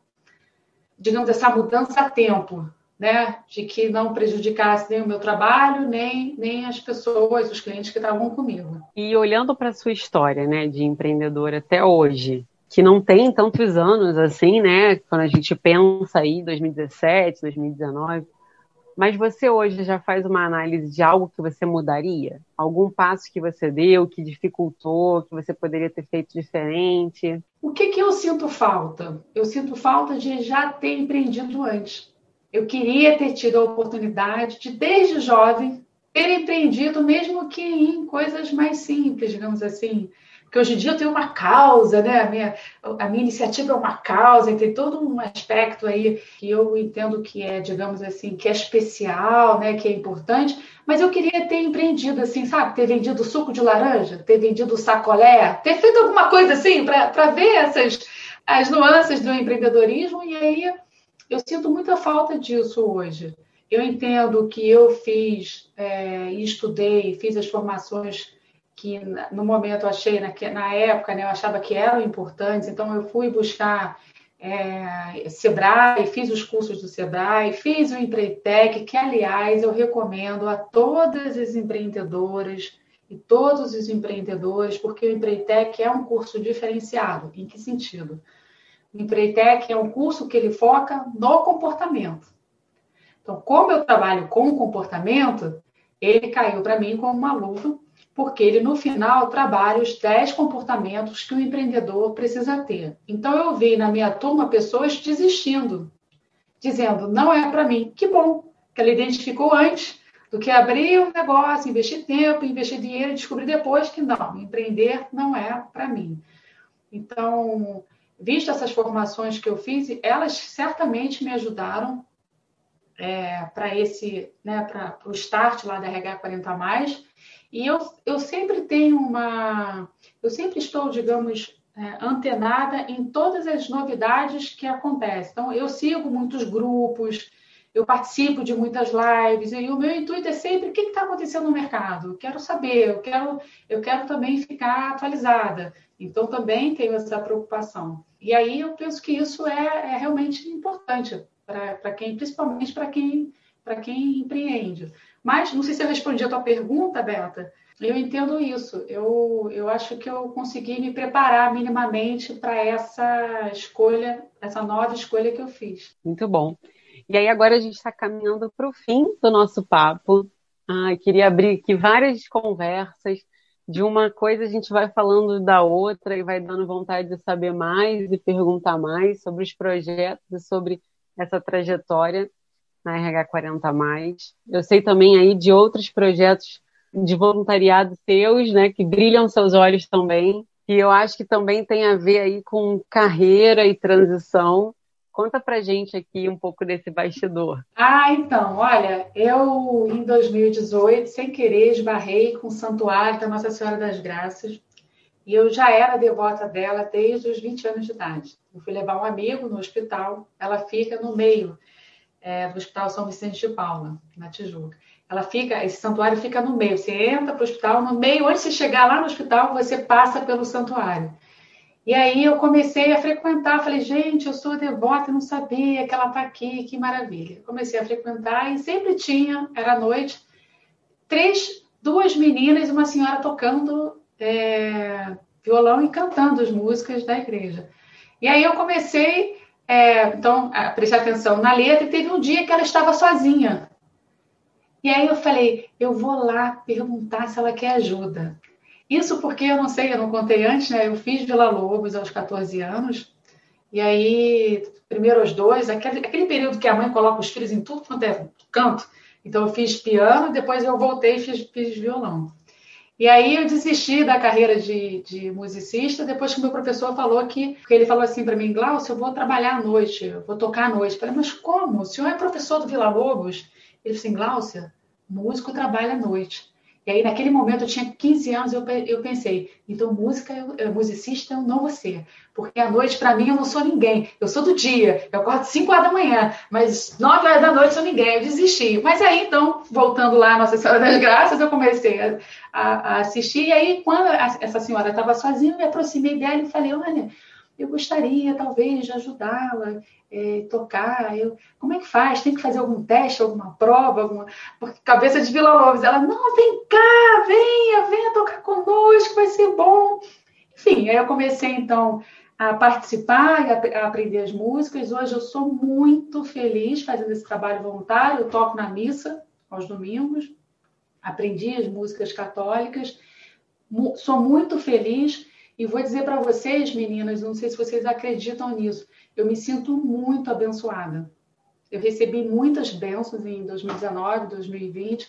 digamos, essa mudança a tempo, né? De que não prejudicasse nem o meu trabalho, nem, nem as pessoas, os clientes que estavam comigo. E olhando para a sua história, né, de empreendedora até hoje, que não tem tantos anos assim, né? Quando a gente pensa aí 2017, 2019, mas você hoje já faz uma análise de algo que você mudaria? Algum passo que você deu, que dificultou, que você poderia ter feito diferente? O que, que eu sinto falta? Eu sinto falta de já ter empreendido antes. Eu queria ter tido a oportunidade de, desde jovem, ter empreendido, mesmo que em coisas mais simples, digamos assim porque hoje em dia eu tenho uma causa, né? A minha, a minha iniciativa é uma causa, e tem todo um aspecto aí que eu entendo que é, digamos assim, que é especial, né? Que é importante, mas eu queria ter empreendido, assim, sabe? Ter vendido suco de laranja, ter vendido sacolé, ter feito alguma coisa assim para ver essas as nuances do empreendedorismo, e aí eu sinto muita falta disso hoje. Eu entendo que eu fiz é, estudei, fiz as formações que no momento eu achei, na, na época, né, eu achava que eram importantes, então eu fui buscar é, Sebrae, fiz os cursos do Sebrae, fiz o Empreitec, que, aliás, eu recomendo a todas as empreendedoras e todos os empreendedores, porque o Empreitec é um curso diferenciado. Em que sentido? Empreitec é um curso que ele foca no comportamento. Então, como eu trabalho com comportamento, ele caiu para mim como uma luva porque ele, no final, trabalha os 10 comportamentos que o empreendedor precisa ter. Então, eu vi na minha turma pessoas desistindo, dizendo, não é para mim. Que bom que ela identificou antes do que abrir um negócio, investir tempo, investir dinheiro e descobrir depois que não, empreender não é para mim. Então, visto essas formações que eu fiz, elas certamente me ajudaram é, para esse, né, para o start lá da RH 40 mais e eu, eu sempre tenho uma. Eu sempre estou, digamos, é, antenada em todas as novidades que acontecem. Então, eu sigo muitos grupos, eu participo de muitas lives, e o meu intuito é sempre o que está acontecendo no mercado. Eu quero saber, eu quero, eu quero também ficar atualizada. Então, também tenho essa preocupação. E aí eu penso que isso é, é realmente importante para quem, principalmente para quem, quem empreende. Mas, não sei se eu respondi a tua pergunta, Beta. Eu entendo isso. Eu, eu acho que eu consegui me preparar minimamente para essa escolha, essa nova escolha que eu fiz. Muito bom. E aí, agora a gente está caminhando para o fim do nosso papo. Ah, queria abrir aqui várias conversas. De uma coisa a gente vai falando da outra e vai dando vontade de saber mais e perguntar mais sobre os projetos e sobre essa trajetória na RH 40 mais. Eu sei também aí de outros projetos de voluntariado seus, né, que brilham seus olhos também, e eu acho que também tem a ver aí com carreira e transição. Conta pra gente aqui um pouco desse bastidor. Ah, então, olha, eu em 2018, sem querer, esbarrei com o Santuário da Nossa Senhora das Graças, e eu já era devota dela desde os 20 anos de idade. Eu fui levar um amigo no hospital, ela fica no meio é, do Hospital São Vicente de Paula, na Tijuca. Ela fica, esse santuário fica no meio. Você entra para o hospital, no meio, antes de chegar lá no hospital, você passa pelo santuário. E aí eu comecei a frequentar, falei, gente, eu sou devota, não sabia que ela está aqui, que maravilha. Comecei a frequentar e sempre tinha, era noite, três, duas meninas e uma senhora tocando é, violão e cantando as músicas da igreja. E aí eu comecei é, então, prestar atenção na letra, e teve um dia que ela estava sozinha. E aí eu falei, eu vou lá perguntar se ela quer ajuda. Isso porque eu não sei, eu não contei antes, né? Eu fiz Vila Lobos aos 14 anos. E aí, primeiro os dois, aquele, aquele período que a mãe coloca os filhos em tudo quanto é canto. Então eu fiz piano, depois eu voltei e fiz, fiz violão. E aí eu desisti da carreira de, de musicista depois que meu professor falou que, que ele falou assim para mim, Glaucio, eu vou trabalhar à noite, eu vou tocar à noite. Eu falei, mas como? O senhor é professor do Vila Lobos? Ele disse assim, Glaucia, músico trabalha à noite. E aí, naquele momento, eu tinha 15 anos, eu, eu pensei, então, música, eu, musicista eu não vou ser. Porque à noite, para mim, eu não sou ninguém. Eu sou do dia, eu acordo 5 horas da manhã, mas 9 horas da noite eu sou ninguém, eu desisti. Mas aí, então, voltando lá Nossa Senhora das Graças, eu comecei a, a, a assistir. E aí, quando a, essa senhora estava sozinha, eu me aproximei dela e falei, olha, eu gostaria, talvez, de ajudá-la é, tocar. Eu, como é que faz? Tem que fazer algum teste, alguma prova? Alguma... Porque cabeça de Vila Lobos. Ela, não, vem cá, venha, venha tocar conosco, vai ser bom. Enfim, aí eu comecei, então, a participar e a, aprender as músicas. Hoje eu sou muito feliz fazendo esse trabalho voluntário. Eu toco na missa aos domingos, aprendi as músicas católicas. Sou muito feliz e vou dizer para vocês, meninas, não sei se vocês acreditam nisso, eu me sinto muito abençoada. Eu recebi muitas bênçãos em 2019, 2020.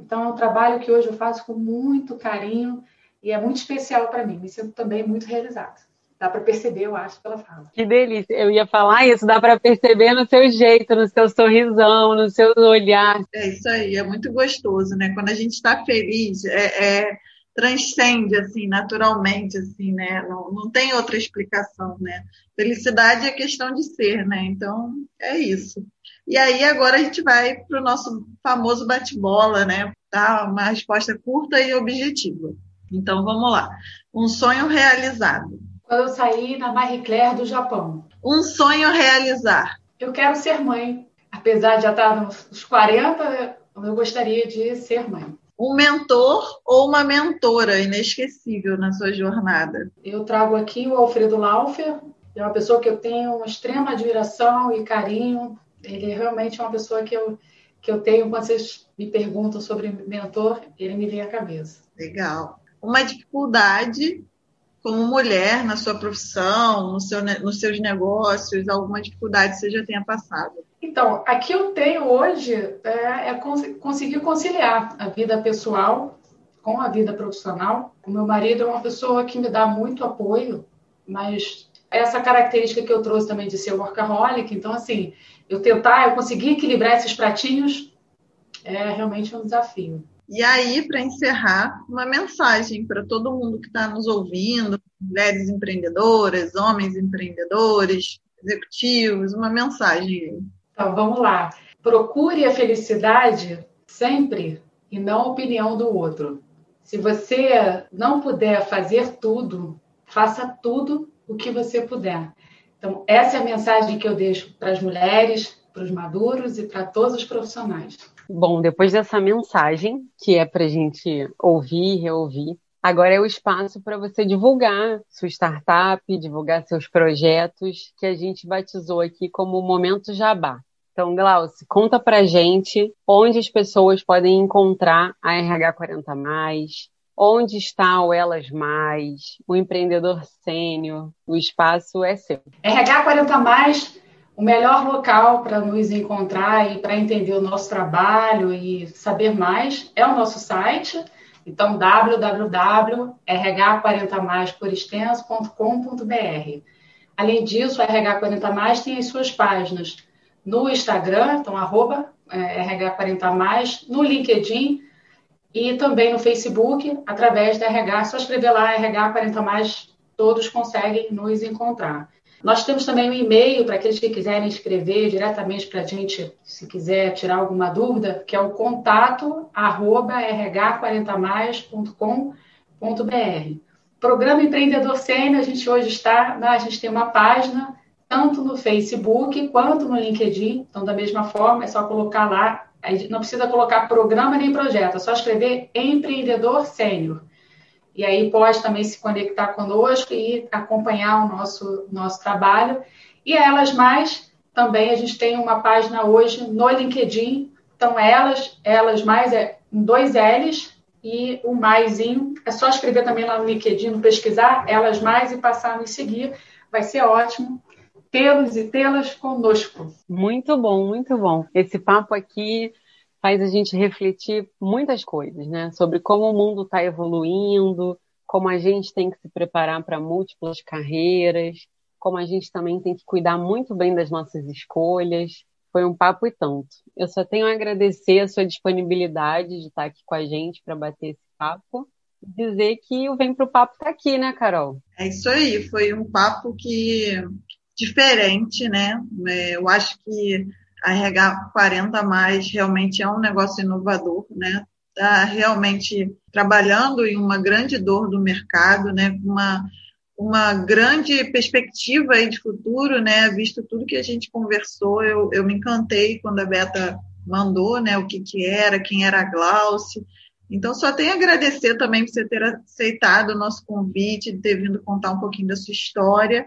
Então, é um trabalho que hoje eu faço com muito carinho e é muito especial para mim. Me sinto também muito realizada. Dá para perceber, eu acho, pela fala. Que delícia. Eu ia falar isso, dá para perceber no seu jeito, no seu sorrisão, no seu olhar. É isso aí, é muito gostoso, né? Quando a gente está feliz, é, é transcende assim naturalmente assim né? Não, não tem outra explicação né? Felicidade é questão de ser né? Então é isso. E aí agora a gente vai para o nosso famoso bate-bola né? Tá? Uma resposta curta e objetiva. Então vamos lá. Um sonho realizado. Quando eu saí na Marie Claire do Japão. Um sonho realizar. Eu quero ser mãe. Apesar de já estar nos 40 eu gostaria de ser mãe um mentor ou uma mentora inesquecível na sua jornada? Eu trago aqui o Alfredo Laufer, é uma pessoa que eu tenho uma extrema admiração e carinho. Ele realmente é uma pessoa que eu, que eu tenho, quando vocês me perguntam sobre mentor, ele me vem à cabeça. Legal. Uma dificuldade como mulher na sua profissão, no seu, nos seus negócios, alguma dificuldade que você já tenha passado? Então, aqui eu tenho hoje é, é conseguir conciliar a vida pessoal com a vida profissional. O meu marido é uma pessoa que me dá muito apoio, mas essa característica que eu trouxe também de ser workaholic, então, assim, eu tentar, eu conseguir equilibrar esses pratinhos é realmente um desafio. E aí, para encerrar, uma mensagem para todo mundo que está nos ouvindo, mulheres empreendedoras, homens empreendedores, executivos, uma mensagem aí. Então, vamos lá. Procure a felicidade sempre e não a opinião do outro. Se você não puder fazer tudo, faça tudo o que você puder. Então, essa é a mensagem que eu deixo para as mulheres, para os maduros e para todos os profissionais. Bom, depois dessa mensagem, que é para a gente ouvir e reouvir, Agora é o espaço para você divulgar sua startup, divulgar seus projetos, que a gente batizou aqui como Momento Jabá. Então, Glaucio, conta pra gente onde as pessoas podem encontrar a RH 40 onde está o Elas Mais, o empreendedor sênior, o espaço é seu. RH 40 o melhor local para nos encontrar e para entender o nosso trabalho e saber mais é o nosso site. Então, www.rh40maisporextenso.com.br. Além disso, a RH 40 Mais tem as suas páginas no Instagram, então arroba é, RH40+, no LinkedIn e também no Facebook, através da RH, só escrever lá RH40+, todos conseguem nos encontrar. Nós temos também um e-mail para aqueles que quiserem escrever diretamente para a gente, se quiser tirar alguma dúvida, que é o contato arroba rh40mais.com.br. Programa Empreendedor Sênior, a gente hoje está, né, a gente tem uma página tanto no Facebook quanto no LinkedIn. Então, da mesma forma, é só colocar lá. Não precisa colocar programa nem projeto, é só escrever empreendedor sênior. E aí pode também se conectar conosco e acompanhar o nosso, nosso trabalho. E elas mais, também a gente tem uma página hoje no LinkedIn. Então, elas, elas mais é dois L's e o maisinho. É só escrever também lá no LinkedIn, pesquisar elas mais e passar a nos seguir. Vai ser ótimo tê-los e tê-las conosco. Muito bom, muito bom. Esse papo aqui faz a gente refletir muitas coisas, né? Sobre como o mundo está evoluindo, como a gente tem que se preparar para múltiplas carreiras, como a gente também tem que cuidar muito bem das nossas escolhas. Foi um papo e tanto. Eu só tenho a agradecer a sua disponibilidade de estar aqui com a gente para bater esse papo e dizer que o Vem Pro Papo está aqui, né, Carol? É isso aí, foi um papo que diferente, né? É, eu acho que a RH 40 mais realmente é um negócio inovador, né? Está realmente trabalhando em uma grande dor do mercado, né? Uma uma grande perspectiva aí de futuro, né? Visto tudo que a gente conversou, eu, eu me encantei quando a Beta mandou, né? O que que era, quem era a Glauce. Então, só tenho a agradecer também por você ter aceitado o nosso convite, de ter vindo contar um pouquinho da sua história.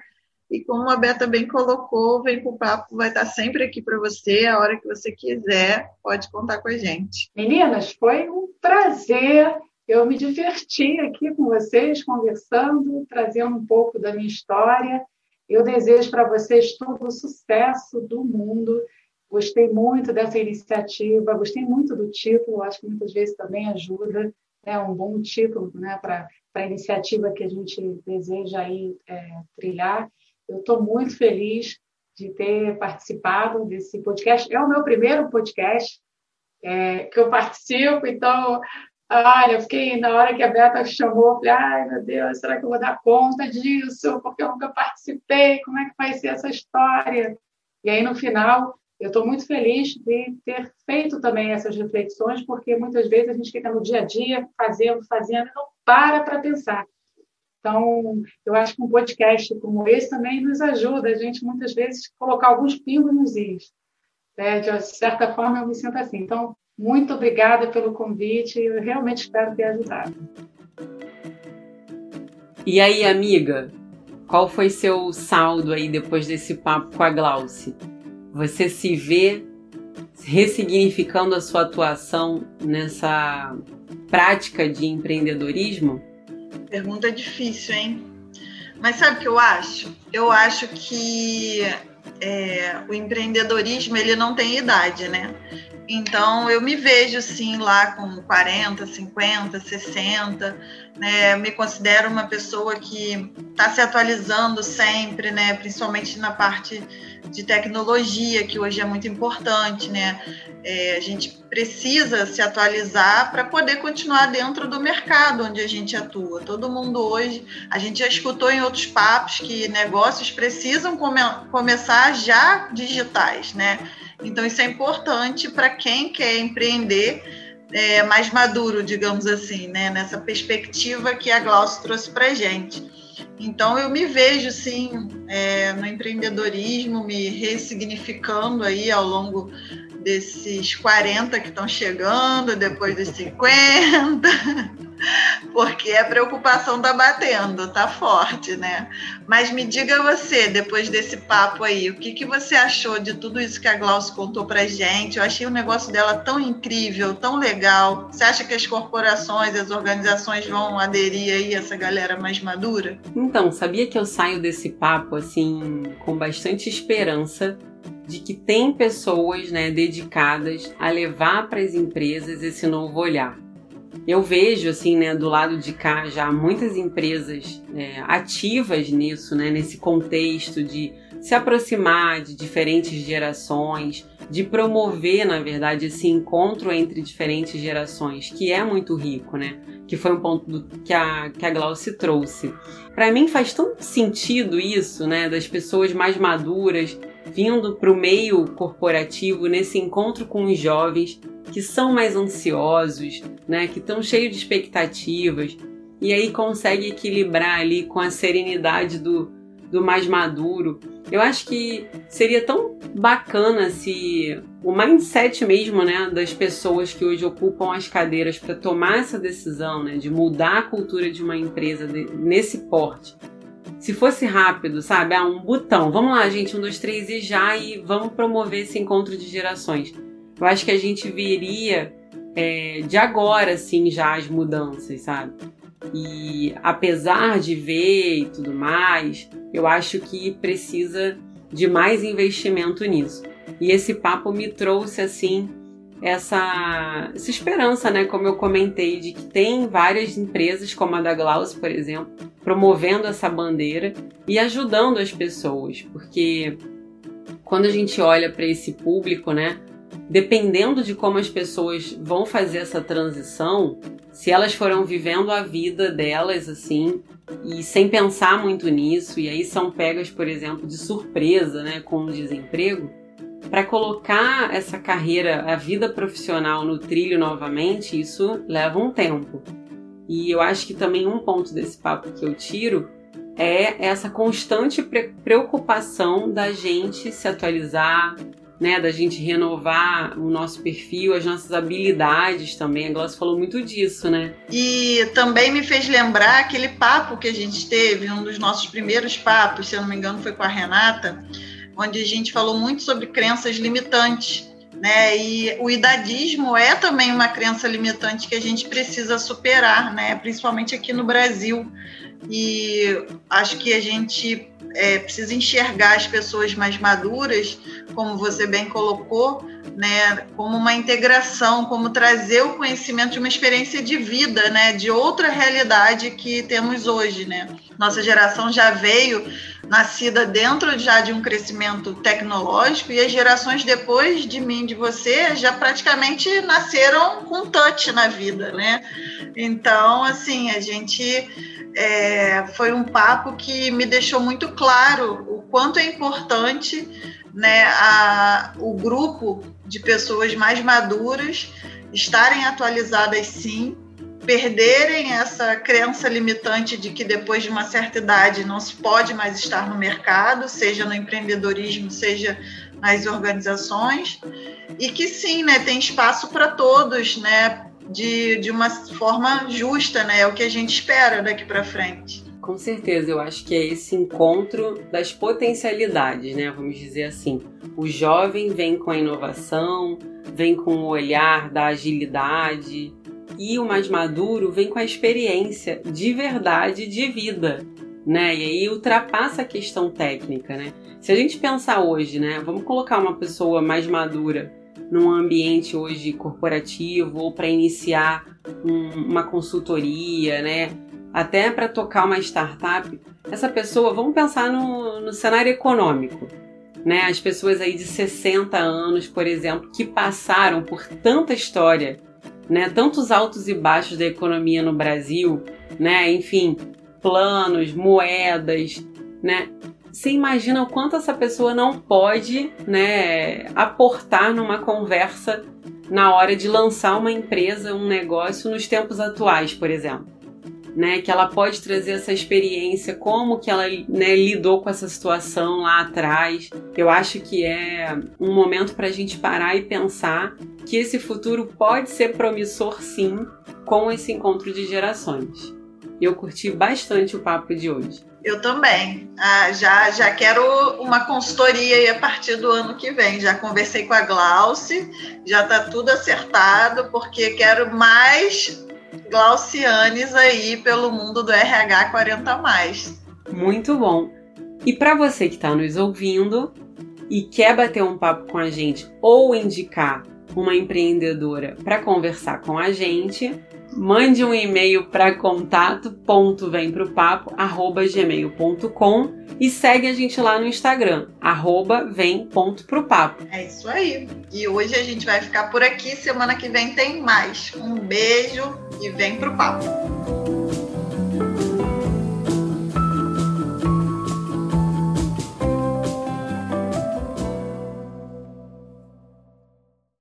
E como a Beta bem colocou, Vem o Papo vai estar sempre aqui para você, a hora que você quiser, pode contar com a gente. Meninas, foi um prazer eu me diverti aqui com vocês, conversando, trazendo um pouco da minha história. Eu desejo para vocês todo o sucesso do mundo. Gostei muito dessa iniciativa, gostei muito do título, acho que muitas vezes também ajuda, é né, um bom título né, para a iniciativa que a gente deseja aí, é, trilhar. Eu estou muito feliz de ter participado desse podcast. É o meu primeiro podcast é, que eu participo, então Olha, eu fiquei, na hora que a Beta chamou, falei, ai meu Deus, será que eu vou dar conta disso? Porque eu nunca participei, como é que vai ser essa história? E aí, no final, eu estou muito feliz de ter feito também essas reflexões, porque muitas vezes a gente fica no dia a dia, fazendo, fazendo, e não para para pensar. Então, eu acho que um podcast como esse também nos ajuda a gente, muitas vezes, colocar alguns pingos nos is. Né? De certa forma, eu me sinto assim. Então, muito obrigada pelo convite, eu realmente espero ter ajudado. E aí, amiga, qual foi seu saldo aí depois desse papo com a Glauce? Você se vê ressignificando a sua atuação nessa prática de empreendedorismo? Pergunta difícil, hein? Mas sabe o que eu acho? Eu acho que é, o empreendedorismo ele não tem idade, né? Então, eu me vejo, sim, lá com 40, 50, 60. Né? Me considero uma pessoa que está se atualizando sempre, né? principalmente na parte de tecnologia, que hoje é muito importante. Né? É, a gente precisa se atualizar para poder continuar dentro do mercado onde a gente atua. Todo mundo hoje, a gente já escutou em outros papos que negócios precisam come começar já digitais, né? Então, isso é importante para quem quer empreender é, mais maduro, digamos assim, né? nessa perspectiva que a Glaucio trouxe para a gente. Então, eu me vejo, sim, é, no empreendedorismo, me ressignificando aí ao longo desses 40 que estão chegando, depois dos 50, porque a preocupação está batendo, está forte, né? Mas me diga você, depois desse papo aí, o que, que você achou de tudo isso que a Glaucia contou para gente? Eu achei o negócio dela tão incrível, tão legal. Você acha que as corporações, as organizações vão aderir aí a essa galera mais madura? Então, sabia que eu saio desse papo assim com bastante esperança de que tem pessoas né, dedicadas a levar para as empresas esse novo olhar. Eu vejo assim, né, do lado de cá já muitas empresas é, ativas nisso, né, nesse contexto de se aproximar de diferentes gerações, de promover, na verdade, esse encontro entre diferentes gerações, que é muito rico, né? Que foi um ponto do, que a, que a Glauce trouxe. Para mim faz tão sentido isso, né? Das pessoas mais maduras vindo para o meio corporativo nesse encontro com os jovens que são mais ansiosos, né, que estão cheios de expectativas e aí consegue equilibrar ali com a serenidade do, do mais maduro. Eu acho que seria tão bacana se o mindset mesmo, né, das pessoas que hoje ocupam as cadeiras para tomar essa decisão, né, de mudar a cultura de uma empresa nesse porte, se fosse rápido, sabe? Ah, um botão. Vamos lá, gente, um, dois, três e já, e vamos promover esse encontro de gerações. Eu acho que a gente veria é, de agora, assim, já as mudanças, sabe? E apesar de ver e tudo mais, eu acho que precisa de mais investimento nisso. E esse papo me trouxe, assim, essa, essa esperança, né? Como eu comentei, de que tem várias empresas, como a da Glaus, por exemplo, promovendo essa bandeira e ajudando as pessoas, porque quando a gente olha para esse público, né, dependendo de como as pessoas vão fazer essa transição, se elas foram vivendo a vida delas assim e sem pensar muito nisso, e aí são pegas, por exemplo, de surpresa, né, com o desemprego, para colocar essa carreira, a vida profissional no trilho novamente, isso leva um tempo. E eu acho que também um ponto desse papo que eu tiro é essa constante preocupação da gente se atualizar, né, da gente renovar o nosso perfil, as nossas habilidades também. A Glaucia falou muito disso, né? E também me fez lembrar aquele papo que a gente teve, um dos nossos primeiros papos, se eu não me engano, foi com a Renata, onde a gente falou muito sobre crenças limitantes. Né? E o idadismo é também uma crença limitante que a gente precisa superar, né? principalmente aqui no Brasil. E acho que a gente é, precisa enxergar as pessoas mais maduras, como você bem colocou, né, como uma integração, como trazer o conhecimento de uma experiência de vida, né, de outra realidade que temos hoje, né. Nossa geração já veio nascida dentro já de um crescimento tecnológico e as gerações depois de mim, de você, já praticamente nasceram com touch na vida, né. Então, assim, a gente é, foi um papo que me deixou muito claro o quanto é importante né, a, o grupo de pessoas mais maduras estarem atualizadas sim, perderem essa crença limitante de que depois de uma certa idade não se pode mais estar no mercado, seja no empreendedorismo, seja nas organizações, e que sim, né, tem espaço para todos, né, de, de uma forma justa, né? É o que a gente espera daqui para frente. Com certeza, eu acho que é esse encontro das potencialidades, né? Vamos dizer assim. O jovem vem com a inovação, vem com o olhar da agilidade, e o mais maduro vem com a experiência de verdade de vida, né? E aí ultrapassa a questão técnica, né? Se a gente pensar hoje, né? Vamos colocar uma pessoa mais madura num ambiente hoje corporativo ou para iniciar um, uma consultoria, né? Até para tocar uma startup, essa pessoa, vamos pensar no, no cenário econômico, né? As pessoas aí de 60 anos, por exemplo, que passaram por tanta história, né? Tantos altos e baixos da economia no Brasil, né? Enfim, planos, moedas, né? você imagina o quanto essa pessoa não pode né, aportar numa conversa na hora de lançar uma empresa, um negócio nos tempos atuais, por exemplo. Né, que ela pode trazer essa experiência, como que ela né, lidou com essa situação lá atrás. Eu acho que é um momento para a gente parar e pensar que esse futuro pode ser promissor sim com esse encontro de gerações. Eu curti bastante o papo de hoje. Eu também. Ah, já, já quero uma consultoria a partir do ano que vem. Já conversei com a Glauce, já está tudo acertado, porque quero mais Glaucianes aí pelo mundo do RH 40 mais. Muito bom. E para você que está nos ouvindo e quer bater um papo com a gente ou indicar uma empreendedora para conversar com a gente, mande um e-mail para contato.vempropapo@gmail.com e segue a gente lá no Instagram @vem.propapo. É isso aí. E hoje a gente vai ficar por aqui, semana que vem tem mais. Um beijo e vem pro papo.